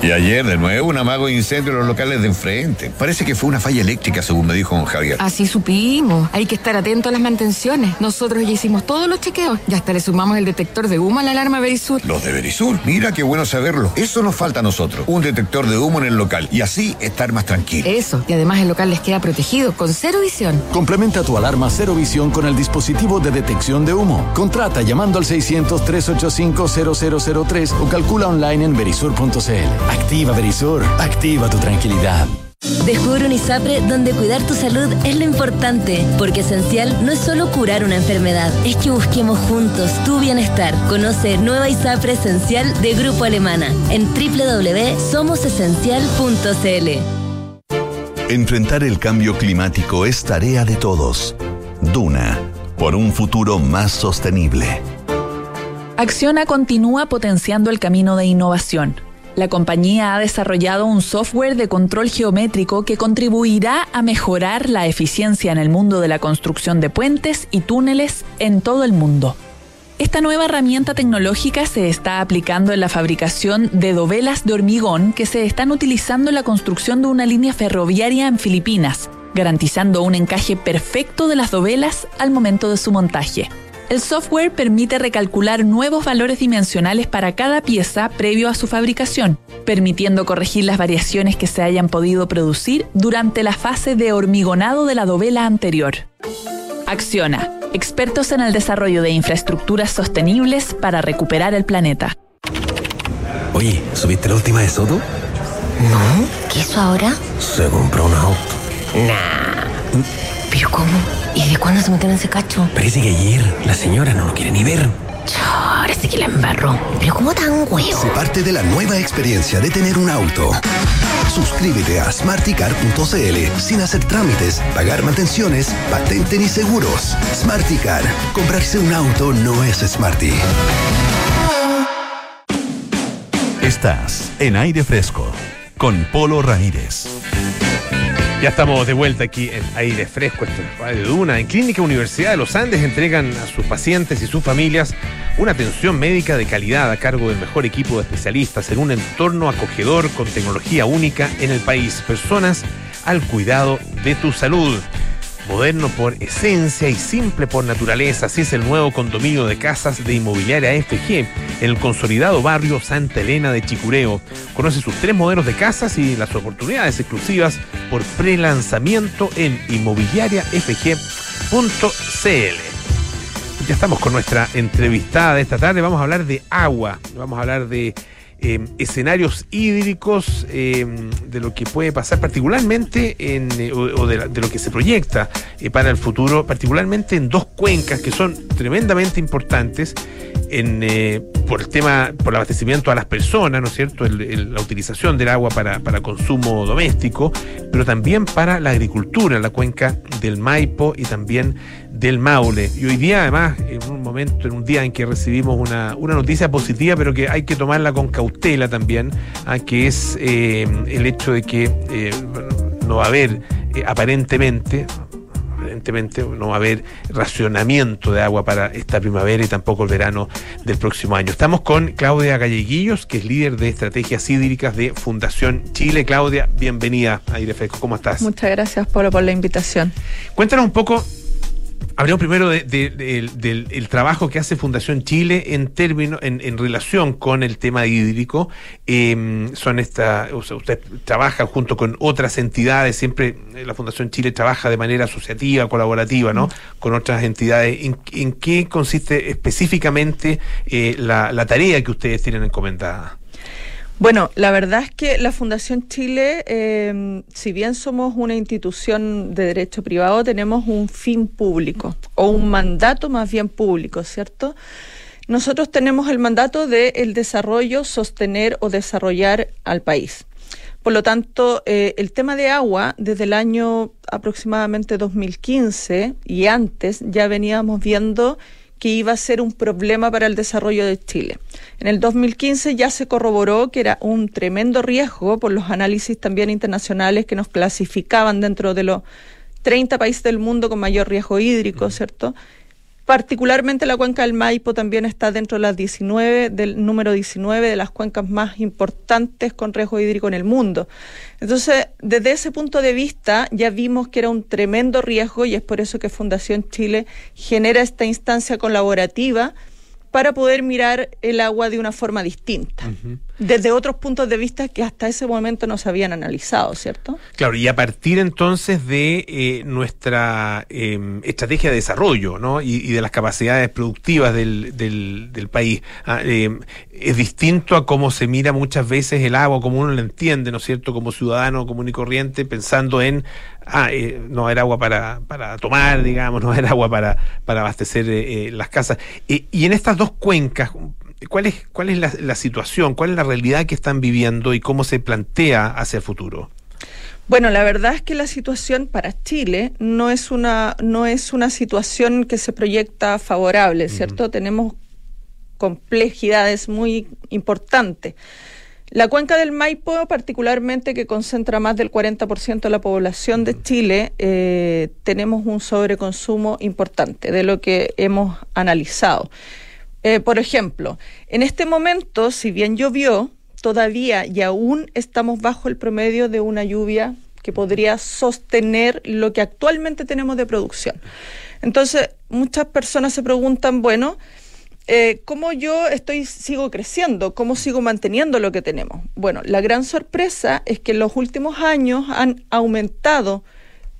[SPEAKER 9] Y ayer, de nuevo, un amago de incendio en los locales de enfrente. Parece que fue una falla eléctrica, según me dijo don Javier.
[SPEAKER 10] Así supimos. Hay que estar atento a las mantenciones. Nosotros ya hicimos todos los chequeos. Ya hasta le sumamos el detector de humo a la alarma Verisur.
[SPEAKER 9] Los de Verisur. Mira qué bueno saberlo. Eso nos falta a nosotros. Un detector de humo en el local. Y así estar más tranquilo.
[SPEAKER 10] Eso. Y además el local les queda protegido con cero visión.
[SPEAKER 11] Complementa tu alarma cero visión con el dispositivo de detección de humo. Contrata llamando al 600-385-0003 o calcula online en verisur.cl. Activa Verisur. Activa tu tranquilidad.
[SPEAKER 12] Descubre un ISAPRE donde cuidar tu salud es lo importante, porque esencial no es solo curar una enfermedad, es que busquemos juntos tu bienestar. Conoce Nueva ISAPRE Esencial de Grupo Alemana en www.somosesencial.cl.
[SPEAKER 4] Enfrentar el cambio climático es tarea de todos. Duna, por un futuro más sostenible.
[SPEAKER 13] Acciona continúa potenciando el camino de innovación. La compañía ha desarrollado un software de control geométrico que contribuirá a mejorar la eficiencia en el mundo de la construcción de puentes y túneles en todo el mundo. Esta nueva herramienta tecnológica se está aplicando en la fabricación de dovelas de hormigón que se están utilizando en la construcción de una línea ferroviaria en Filipinas, garantizando un encaje perfecto de las dovelas al momento de su montaje. El software permite recalcular nuevos valores dimensionales para cada pieza previo a su fabricación, permitiendo corregir las variaciones que se hayan podido producir durante la fase de hormigonado de la dovela anterior. Acciona, expertos en el desarrollo de infraestructuras sostenibles para recuperar el planeta.
[SPEAKER 14] Oye, ¿subiste la última de Soto? No, ¿qué hizo ahora?
[SPEAKER 15] Se compró un auto.
[SPEAKER 14] Nah. ¿Pero cómo? ¿Y de cuándo se metieron en ese cacho?
[SPEAKER 15] Parece que ayer la señora no lo quiere ni ver.
[SPEAKER 14] Ahora sí que la embarró. ¿Pero cómo tan huevo?
[SPEAKER 16] Se parte de la nueva experiencia de tener un auto. Suscríbete a smarticar.cl sin hacer trámites, pagar mantenciones, patente ni seguros. Smarticar. Comprarse un auto no es smarty.
[SPEAKER 4] Estás en aire fresco con Polo Ramírez.
[SPEAKER 1] Ya estamos de vuelta aquí en aire fresco, esto es Radio Duna. En Clínica Universidad de los Andes entregan a sus pacientes y sus familias una atención médica de calidad a cargo del mejor equipo de especialistas en un entorno acogedor con tecnología única en el país. Personas al cuidado de tu salud. Moderno por esencia y simple por naturaleza, así es el nuevo condominio de casas de inmobiliaria FG en el consolidado barrio Santa Elena de Chicureo. Conoce sus tres modelos de casas y las oportunidades exclusivas por prelanzamiento en inmobiliariafg.cl. Ya estamos con nuestra entrevistada de esta tarde. Vamos a hablar de agua, vamos a hablar de eh, escenarios hídricos, eh, de lo que puede pasar particularmente en, eh, o, de, lo que se proyecta para el futuro, particularmente en dos cuencas que son tremendamente importantes en, por el tema, por el abastecimiento a las personas, ¿no es cierto? La utilización del agua para, para consumo doméstico, pero también para la agricultura, la cuenca del Maipo y también del Maule. Y hoy día, además, en un momento, en un día en que recibimos una, una noticia positiva, pero que hay que tomarla con cautela también, ah, que es eh, el hecho de que eh, no va a haber eh, aparentemente evidentemente no va a haber racionamiento de agua para esta primavera y tampoco el verano del próximo año. Estamos con Claudia Galleguillos, que es líder de estrategias hídricas de Fundación Chile. Claudia, bienvenida a Aire Fresco. ¿Cómo estás?
[SPEAKER 17] Muchas gracias, Polo, por la invitación.
[SPEAKER 1] Cuéntanos un poco, hablemos primero de- de- del- del el trabajo que hace Fundación Chile en términos, en, en relación con el tema hídrico. Eh, son esta, o sea, usted trabaja junto con otras entidades, siempre eh, la Fundación Chile trabaja de manera asociativa, colaborativa, ¿no? Con otras entidades. ¿En, en qué consiste específicamente eh, la, la tarea que ustedes tienen encomendada?
[SPEAKER 17] Bueno, la verdad es que la Fundación Chile, eh, si bien somos una institución de derecho privado, tenemos un fin público o un mandato más bien público, ¿cierto? Nosotros tenemos el mandato de el desarrollo, sostener o desarrollar al país. Por lo tanto, eh, el tema de agua, desde el año aproximadamente 2015 y antes, ya veníamos viendo que iba a ser un problema para el desarrollo de Chile. En el 2015 ya se corroboró que era un tremendo riesgo por los análisis también internacionales que nos clasificaban dentro de los 30 países del mundo con mayor riesgo hídrico, ¿cierto? Particularmente la cuenca del Maipo también está dentro de las 19, del número 19 de las cuencas más importantes con riesgo hídrico en el mundo. Entonces, desde ese punto de vista, ya vimos que era un tremendo riesgo y es por eso que Fundación Chile genera esta instancia colaborativa para poder mirar el agua de una forma distinta, desde otros puntos de vista que hasta ese momento no se habían analizado, ¿cierto?
[SPEAKER 1] Claro, y a partir entonces de eh, nuestra eh, estrategia de desarrollo ¿no? y, y de las capacidades productivas del, del, país, ah, eh, es distinto a cómo se mira muchas veces el agua, como uno lo entiende, ¿no es cierto?, como ciudadano común y corriente, pensando en, ah, eh, no era agua para, para tomar, digamos, no era agua para, para abastecer las casas. Y en estas dos cuencas, ¿cuál es, cuál es la, la situación, cuál es la realidad que están viviendo y cómo se plantea hacia el futuro?
[SPEAKER 17] Bueno, la verdad es que la situación para Chile no es una, no es una situación que se proyecta favorable, ¿cierto? Tenemos complejidades muy importantes. La cuenca del Maipo, particularmente que concentra más del 40% de la población de Chile, eh, tenemos un sobreconsumo importante de lo que hemos analizado. Eh, por ejemplo, en este momento, si bien llovió, todavía y aún estamos bajo el promedio de una lluvia que podría sostener lo que actualmente tenemos de producción. Entonces, muchas personas se preguntan, bueno, eh, ¿cómo yo estoy, sigo creciendo? ¿Cómo sigo manteniendo lo que tenemos? Bueno, la gran sorpresa es que en los últimos años han aumentado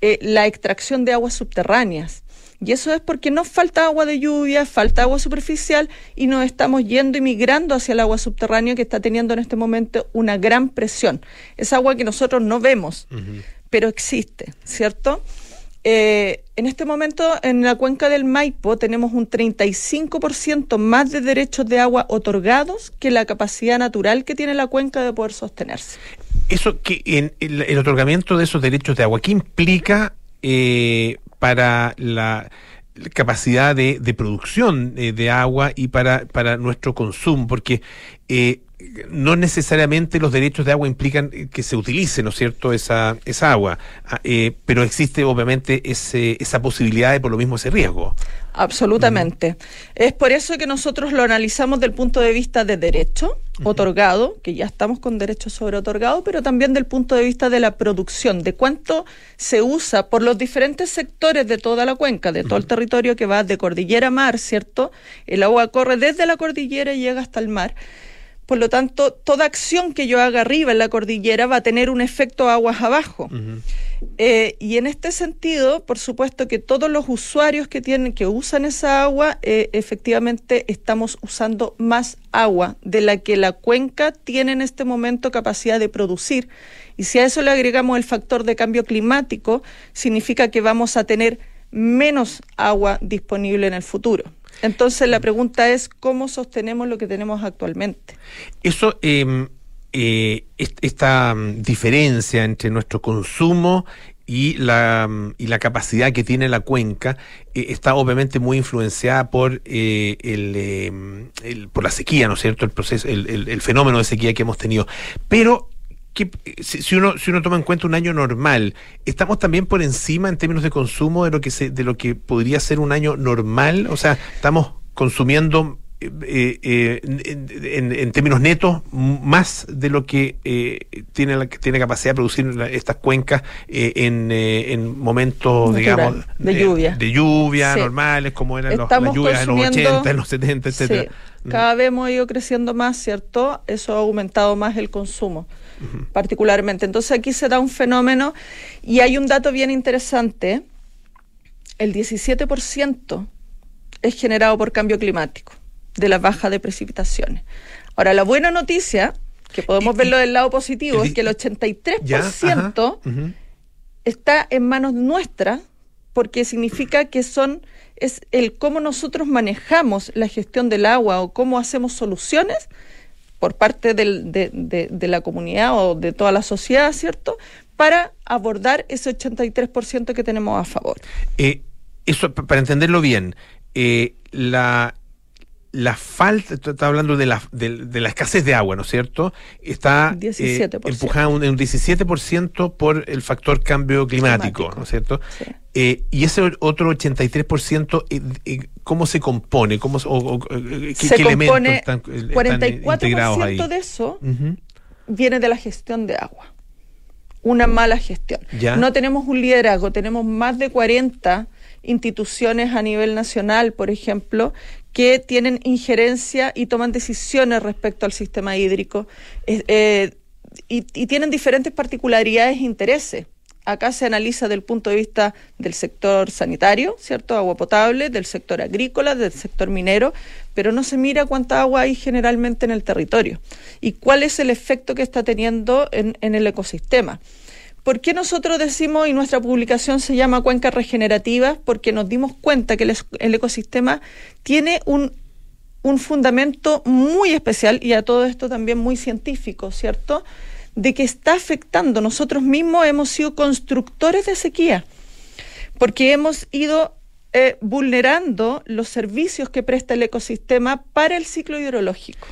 [SPEAKER 17] eh, la extracción de aguas subterráneas Y eso es porque nos falta agua de lluvia, falta agua superficial y nos estamos yendo y migrando hacia el agua subterránea que está teniendo en este momento una gran presión. Es agua que nosotros no vemos, pero existe, ¿cierto? Eh, en este momento, en la cuenca del Maipo, tenemos un 35% más de derechos de agua otorgados que la capacidad natural que tiene la cuenca de poder sostenerse.
[SPEAKER 1] Eso que en el, el otorgamiento de esos derechos de agua, ¿qué implica eh, para la capacidad de, de producción eh, de agua y para, para nuestro consumo? Porque eh, no necesariamente los derechos de agua implican que se utilice, ¿no es cierto?, esa, esa agua, Ah, eh, pero existe obviamente ese, esa posibilidad de por lo mismo ese riesgo.
[SPEAKER 17] Absolutamente. Es por eso que nosotros lo analizamos del punto de vista de derecho otorgado, que ya estamos con derecho sobre otorgado, pero también del punto de vista de la producción, de cuánto se usa por los diferentes sectores de toda la cuenca, de todo el territorio que va de cordillera a mar, ¿cierto? El agua corre desde la cordillera y llega hasta el mar. Por lo tanto, toda acción que yo haga arriba en la cordillera va a tener un efecto aguas abajo. Eh, y en este sentido, por supuesto que todos los usuarios que tienen, que usan esa agua, eh, efectivamente estamos usando más agua de la que la cuenca tiene en este momento capacidad de producir. Y si a eso le agregamos el factor de cambio climático, significa que vamos a tener menos agua disponible en el futuro. Entonces la pregunta es cómo sostenemos lo que tenemos actualmente.
[SPEAKER 1] Eso, eh, eh, est- esta mm, diferencia entre nuestro consumo y la, mm, y la capacidad que tiene la cuenca eh, está obviamente muy influenciada por eh, el, eh, el- por la sequía, ¿no es cierto? El proceso, el- el fenómeno de sequía que hemos tenido. Pero que, si, uno si uno toma en cuenta un año normal, estamos también por encima en términos de consumo de lo que se, de lo que podría ser un año normal, o sea, estamos consumiendo eh, eh, en, en- en términos netos más de lo que eh, tiene la, tiene capacidad de producir la- estas cuencas en, en momentos
[SPEAKER 17] Natural,
[SPEAKER 1] digamos
[SPEAKER 17] de lluvia.
[SPEAKER 1] de lluvia
[SPEAKER 17] Sí.
[SPEAKER 1] normales como eran los- las lluvias en los
[SPEAKER 17] consumiendo-
[SPEAKER 1] 80 en los 70 etcétera
[SPEAKER 17] Sí, cada vez hemos ido creciendo más, ¿cierto? Eso ha aumentado más el consumo, particularmente. Entonces aquí se da un fenómeno y hay un dato bien interesante. El 17% es generado por cambio climático, de la baja de precipitaciones. Ahora, la buena noticia, que podemos verlo del lado positivo, es que el 83%
[SPEAKER 1] Ya, ajá,
[SPEAKER 17] está en manos nuestras porque significa que son es el cómo nosotros manejamos la gestión del agua o cómo hacemos soluciones por parte del- de, de- de la comunidad o de toda la sociedad, ¿cierto? Para abordar ese 83% que tenemos a favor.
[SPEAKER 1] Eh, eso, pa- para entenderlo bien, eh, la, la falta, tú estás hablando de la, de, de la escasez de agua, ¿no es cierto? Está eh,
[SPEAKER 17] 17%.
[SPEAKER 1] empujada un, un 17% por el factor cambio climático,
[SPEAKER 17] Climático,
[SPEAKER 1] ¿no es cierto? Eh, y ese otro 83%, eh, eh, ¿cómo se compone? ¿Cómo, se- o- o- ¿qué,
[SPEAKER 17] Se
[SPEAKER 1] qué elementos
[SPEAKER 17] compone
[SPEAKER 1] están, eh, están integrados ahí?
[SPEAKER 17] 44% de eso viene de la gestión de agua. Una mala gestión.
[SPEAKER 1] Ya.
[SPEAKER 17] No tenemos un liderazgo, tenemos más de 40 instituciones a nivel nacional, por ejemplo, que tienen injerencia y toman decisiones respecto al sistema hídrico eh, y, y tienen diferentes particularidades e intereses. Acá se analiza del punto de vista del sector sanitario, ¿cierto? Agua potable, del sector agrícola, del sector minero, pero no se mira cuánta agua hay generalmente en el territorio y cuál es el efecto que está teniendo en, en el ecosistema. ¿Por qué nosotros decimos, y nuestra publicación se llama Cuencas Regenerativas? Porque nos dimos cuenta que el ecosistema tiene un, un fundamento muy especial y a todo esto también muy científico, ¿cierto? De que está afectando. Nosotros mismos hemos sido constructores de sequía, porque hemos ido eh, vulnerando los servicios que presta el ecosistema para el ciclo hidrológico.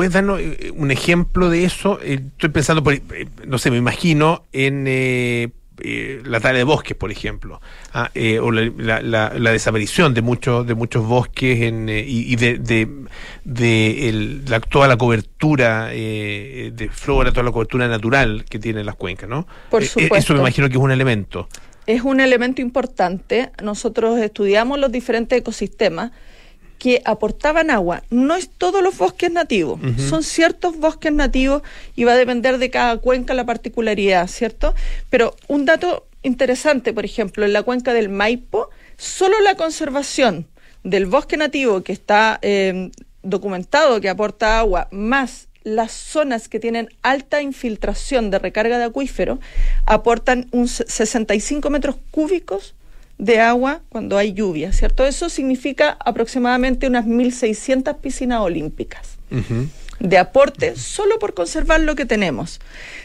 [SPEAKER 1] ¿Puedes darnos eh, un ejemplo de eso? Eh, estoy pensando, por, eh, no sé, me imagino en eh, eh, la tala de bosques, por ejemplo, ah, eh, o la, la- la- la desaparición de muchos de muchos bosques en, eh, y, y de, de, de el- la- toda la cobertura de flora, toda la cobertura natural que tienen las cuencas, ¿no?
[SPEAKER 17] Por supuesto.
[SPEAKER 1] eso me imagino que es un elemento.
[SPEAKER 17] es un elemento importante. Nosotros estudiamos los diferentes ecosistemas que aportaban agua. No es todos los bosques nativos, son ciertos bosques nativos y va a depender de cada cuenca la particularidad, ¿cierto? Pero un dato interesante, por ejemplo, en la cuenca del Maipo Solo la conservación del bosque nativo que está eh, documentado que aporta agua, más las zonas que tienen alta infiltración de recarga de acuífero, aportan un 65 metros cúbicos de agua cuando hay lluvia, ¿cierto? Eso significa aproximadamente unas 1.600 piscinas olímpicas de aporte solo por conservar lo que tenemos.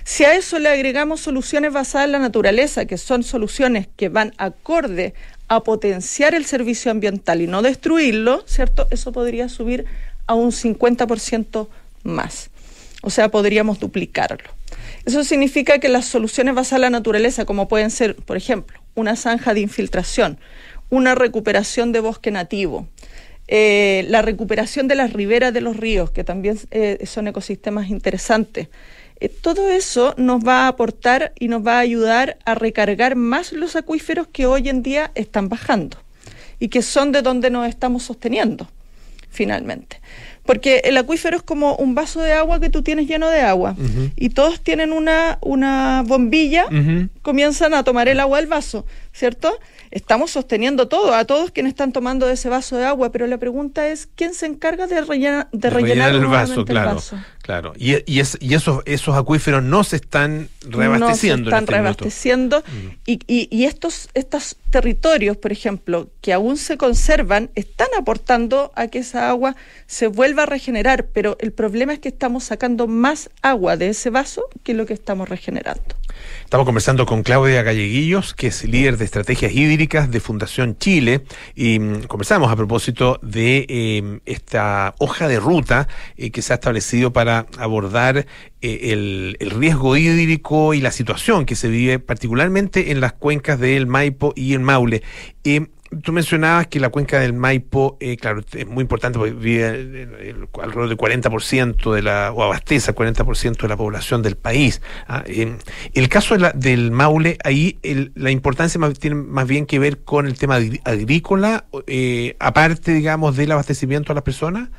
[SPEAKER 17] Si a eso le agregamos soluciones basadas en la naturaleza, que son soluciones que van acorde a potenciar el servicio ambiental y no destruirlo, ¿cierto? Eso podría subir a un 50% más. O sea, podríamos duplicarlo. Eso significa que las soluciones basadas en la naturaleza, como pueden ser, por ejemplo, una zanja de infiltración, una recuperación de bosque nativo, eh, la recuperación de las riberas de los ríos, que también eh, son ecosistemas interesantes, eh, todo eso nos va a aportar y nos va a ayudar a recargar más los acuíferos que hoy en día están bajando y que son de donde nos estamos sosteniendo finalmente. Porque el acuífero es como un vaso de agua que tú tienes lleno de agua y todos tienen una, una bombilla, comienzan a tomar el agua del vaso, ¿cierto? Estamos sosteniendo todo, a todos quienes están tomando de ese vaso de agua, pero la pregunta es, ¿quién se encarga de, rellenar, de, rellenar,
[SPEAKER 1] el vaso? Claro, claro. Y, y, y esos, esos acuíferos no se están reabasteciendo.
[SPEAKER 17] No se están este reabasteciendo y, y, estos, estos territorios, por ejemplo, que aún se conservan, están aportando a que esa agua se vuelva a regenerar, pero el problema es que estamos sacando más agua de ese vaso que lo que estamos regenerando.
[SPEAKER 1] Estamos conversando con Claudia Galleguillos, que es líder de estrategias hídricas de Fundación Chile, y mm, conversamos a propósito de em, esta hoja de ruta eh, que se ha establecido para abordar eh, el, riesgo hídrico y la situación que se vive particularmente en las cuencas del Maipo y el Maule. Eh, tú mencionabas que la cuenca del Maipo, eh, claro, es muy importante porque vive alrededor del 40% de la, o abastece al 40% de la población del país. ¿ah? el caso del Maule, ahí la importancia tiene más bien que ver con el tema agrícola, eh, aparte, digamos, del abastecimiento a las personas.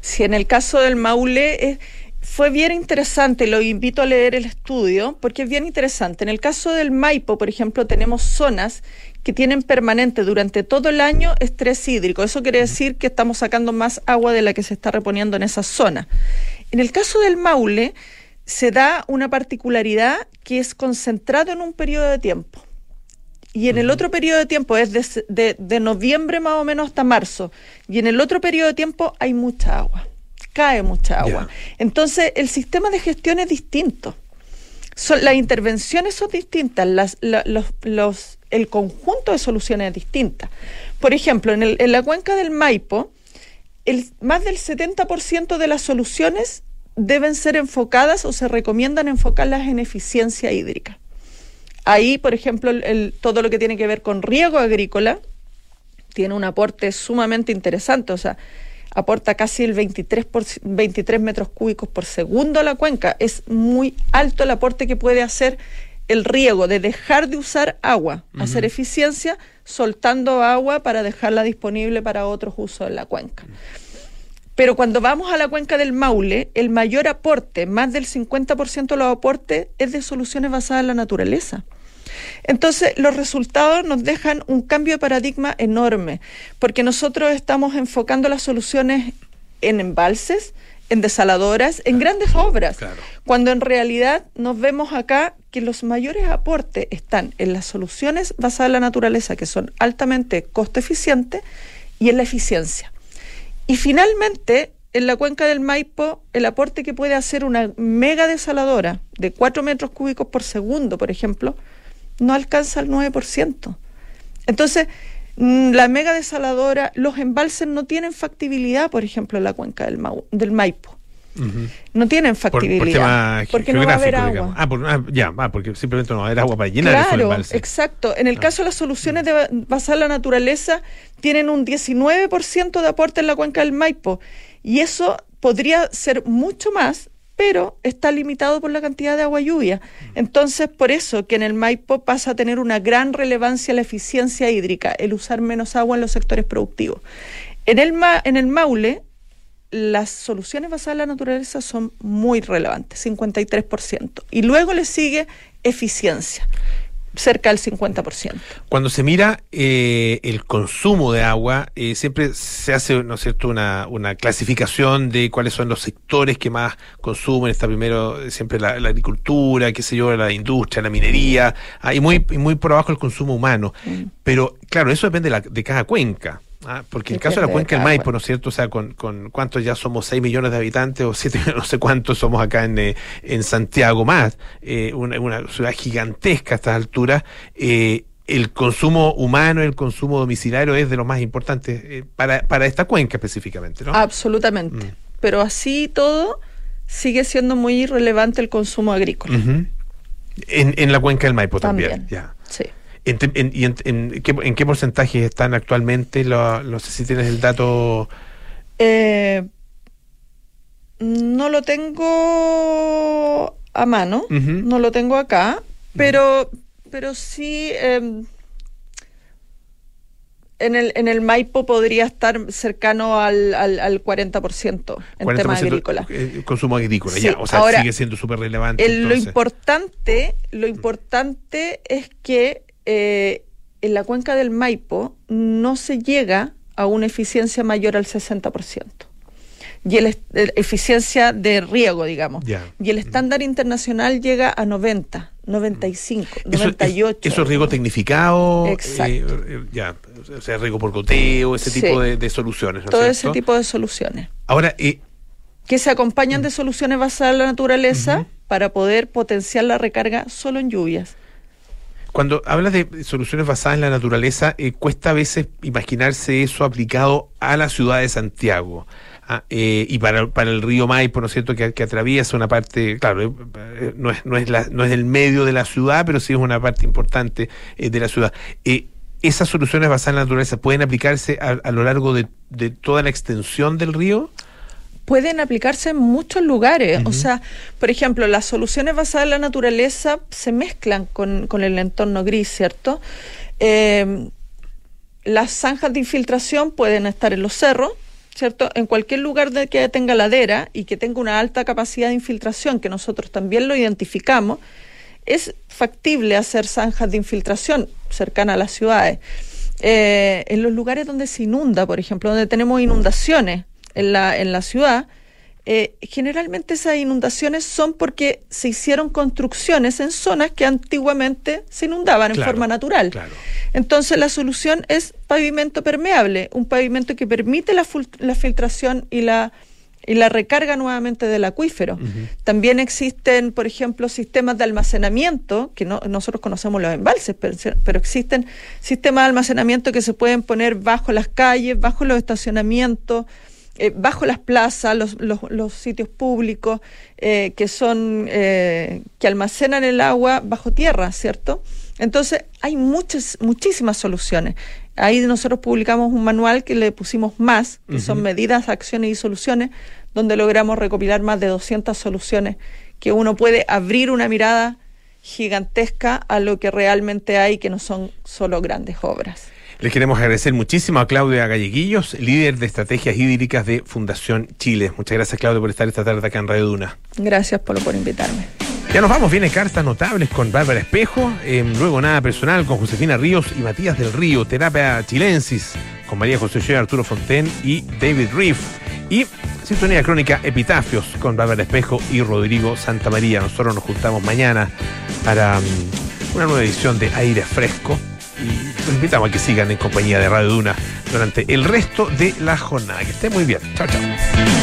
[SPEAKER 17] Sí, en el caso del Maule... es fue bien interesante, lo invito a leer el estudio, porque es bien interesante. En el caso del Maipo, por ejemplo, tenemos zonas que tienen permanente durante todo el año estrés hídrico. Eso quiere decir que estamos sacando más agua de la que se está reponiendo en esa zona. En el caso del Maule, se da una particularidad que es concentrado en un periodo de tiempo. Y en el otro periodo de tiempo es de, de, noviembre más o menos hasta marzo. Y en el otro periodo de tiempo hay mucha agua, cae mucha agua. Entonces el sistema de gestión es distinto. Son, las intervenciones son distintas, las, los, los el conjunto de soluciones distintas. Por ejemplo, en, el, en la cuenca del Maipo, el, más del 70% de las soluciones deben ser enfocadas o se recomiendan enfocarlas en eficiencia hídrica. Ahí, por ejemplo, el, todo lo que tiene que ver con riego agrícola tiene un aporte sumamente interesante, o sea, aporta casi el 23, por, 23 metros cúbicos por segundo a la cuenca. Es muy alto el aporte que puede hacer el riego, de dejar de usar agua, hacer eficiencia, soltando agua para dejarla disponible para otros usos en la cuenca. Pero cuando vamos a la cuenca del Maule, el mayor aporte, más del 50% de los aportes, es de soluciones basadas en la naturaleza. Entonces, los resultados nos dejan un cambio de paradigma enorme, porque nosotros estamos enfocando las soluciones en embalses, en desaladoras, en grandes obras, cuando en realidad nos vemos acá que los mayores aportes están en las soluciones basadas en la naturaleza, que son altamente costo eficientes, y en la eficiencia. Y finalmente, en la cuenca del Maipo, el aporte que puede hacer una mega desaladora de 4 metros cúbicos por segundo, por ejemplo, no alcanza el 9%. Entonces, Mm, la mega desaladora, los embalses no tienen factibilidad, por ejemplo, en la cuenca del, del Maipo. No tienen factibilidad. porque no va a haber agua.
[SPEAKER 1] Ah, ah, ya, ah, porque simplemente no va a haber agua para llenar
[SPEAKER 17] claro, Exacto. En el caso de las soluciones de basar la naturaleza, tienen un 19% de aporte en la cuenca del Maipo. Y eso podría ser mucho más pero está limitado por la cantidad de agua lluvia. Entonces, por eso que en el Maipo pasa a tener una gran relevancia la eficiencia hídrica, el usar menos agua en los sectores productivos. En el, en el Maule, las soluciones basadas en la naturaleza son muy relevantes, 53%. Y luego le sigue eficiencia. Cerca del 50%.
[SPEAKER 1] Cuando se mira eh, el consumo de agua, eh, siempre se hace, ¿no es cierto?, una, una clasificación de cuáles son los sectores que más consumen. Está primero eh, siempre la, la agricultura, qué sé yo, la industria, la minería, ah, y, muy, y muy por abajo el consumo humano.
[SPEAKER 17] Mm.
[SPEAKER 1] Pero claro, eso depende de, la- de cada cuenca. Ah, porque en el caso de la cuenca del Maipo, ¿no es cierto? O sea, con, con cuántos ya somos 6 millones de habitantes o 7 *laughs* no sé cuántos somos acá en, eh, en Santiago más, eh, una, una ciudad gigantesca a estas alturas, eh, el consumo humano, el consumo domiciliario es de lo más importantes para, para esta cuenca específicamente, ¿no?
[SPEAKER 17] Absolutamente.
[SPEAKER 1] Mm.
[SPEAKER 17] Pero así todo sigue siendo muy relevante el consumo agrícola.
[SPEAKER 1] En, en la cuenca del Maipo también.
[SPEAKER 17] También.
[SPEAKER 1] ya.
[SPEAKER 17] Sí.
[SPEAKER 1] En, te- en- ¿Y en, en qué, en qué porcentajes están actualmente? Lo- no sé si tienes el dato.
[SPEAKER 17] Eh, no lo tengo a mano, no lo tengo acá, pero, pero sí em, en, el, en el Maipo podría estar cercano al, al, al 40% en
[SPEAKER 1] 40%
[SPEAKER 17] temas agrícolas.
[SPEAKER 1] eh, consumo agrícola,
[SPEAKER 17] Sí,
[SPEAKER 1] ya. O sea,
[SPEAKER 17] ahora,
[SPEAKER 1] sigue siendo súper relevante.
[SPEAKER 17] El- lo importante, lo importante es que eh, en la cuenca del Maipo no se llega a una eficiencia mayor al 60%. Y el, eficiencia de riego, digamos. Y el estándar internacional llega a 90, 95,
[SPEAKER 1] Eso, es-
[SPEAKER 17] 98.
[SPEAKER 1] eso es riego tecnificado.
[SPEAKER 17] Exacto.
[SPEAKER 1] eh, eh, ya, o sea, riego por goteo, ese
[SPEAKER 17] Sí.
[SPEAKER 1] tipo de, de soluciones. ¿no es
[SPEAKER 17] Todo
[SPEAKER 1] cierto?
[SPEAKER 17] ese tipo de soluciones.
[SPEAKER 1] Ahora, eh,
[SPEAKER 17] Que se acompañan de soluciones basadas en la naturaleza para poder potenciar la recarga solo en lluvias.
[SPEAKER 1] Cuando hablas de soluciones basadas en la naturaleza, eh, cuesta a veces imaginarse eso aplicado a la ciudad de Santiago. Ah, eh, y para, el río Maipo, ¿no es cierto?, que, atraviesa una parte, claro, eh, eh, no, es, no, es la, no es el medio de la ciudad, pero sí es una parte importante de la ciudad. ¿Esas soluciones basadas en la naturaleza pueden aplicarse a, a lo largo de toda la extensión del río?
[SPEAKER 17] Pueden aplicarse en muchos lugares. O sea, por ejemplo, las soluciones basadas en la naturaleza se mezclan con, con el entorno gris, ¿cierto? Eh, las zanjas de infiltración pueden estar en los cerros, ¿cierto? En cualquier lugar de que tenga ladera y que tenga una alta capacidad de infiltración, que nosotros también lo identificamos, es factible hacer zanjas de infiltración cercanas a las ciudades. Eh, en los lugares donde se inunda, por ejemplo, donde tenemos inundaciones en la, en la ciudad, eh, generalmente esas inundaciones son porque se hicieron construcciones en zonas que antiguamente se inundaban en forma natural. Entonces la solución es pavimento permeable, un pavimento que permite la, la filtración y la, y la recarga nuevamente del acuífero. También existen, por ejemplo, sistemas de almacenamiento, que no, nosotros conocemos los embalses, pero, pero existen sistemas de almacenamiento que se pueden poner bajo las calles, bajo los estacionamientos, eh, bajo las plazas, los, los, los sitios públicos, eh, que son, eh, que almacenan el agua bajo tierra, ¿cierto? Entonces, hay muchas, muchísimas soluciones. Ahí nosotros publicamos un manual que le pusimos más, que son medidas, acciones y soluciones, donde logramos recopilar más de 200 soluciones que uno puede abrir una mirada gigantesca a lo que realmente hay, que no son solo grandes obras.
[SPEAKER 1] Les queremos agradecer muchísimo a Claudia Galleguillos, líder de estrategias hídricas de Fundación Chile. Muchas gracias, Claudia, por estar esta tarde acá en Radio Duna.
[SPEAKER 17] Gracias por, por invitarme.
[SPEAKER 1] Ya nos vamos, viene cartas notables con Bárbara Espejo, eh, luego nada personal con Josefina Ríos y Matías del Río, terapia chilensis con María José Ochoa, Arturo Fonten y David Reef. Y sintonía crónica Epitafios con Bárbara Espejo y Rodrigo Santamaría. Nosotros nos juntamos mañana para mm, una nueva edición de Aire Fresco los invitamos a que sigan en compañía de Radio Duna durante el resto de la jornada. Que estén muy bien. Chao, chao.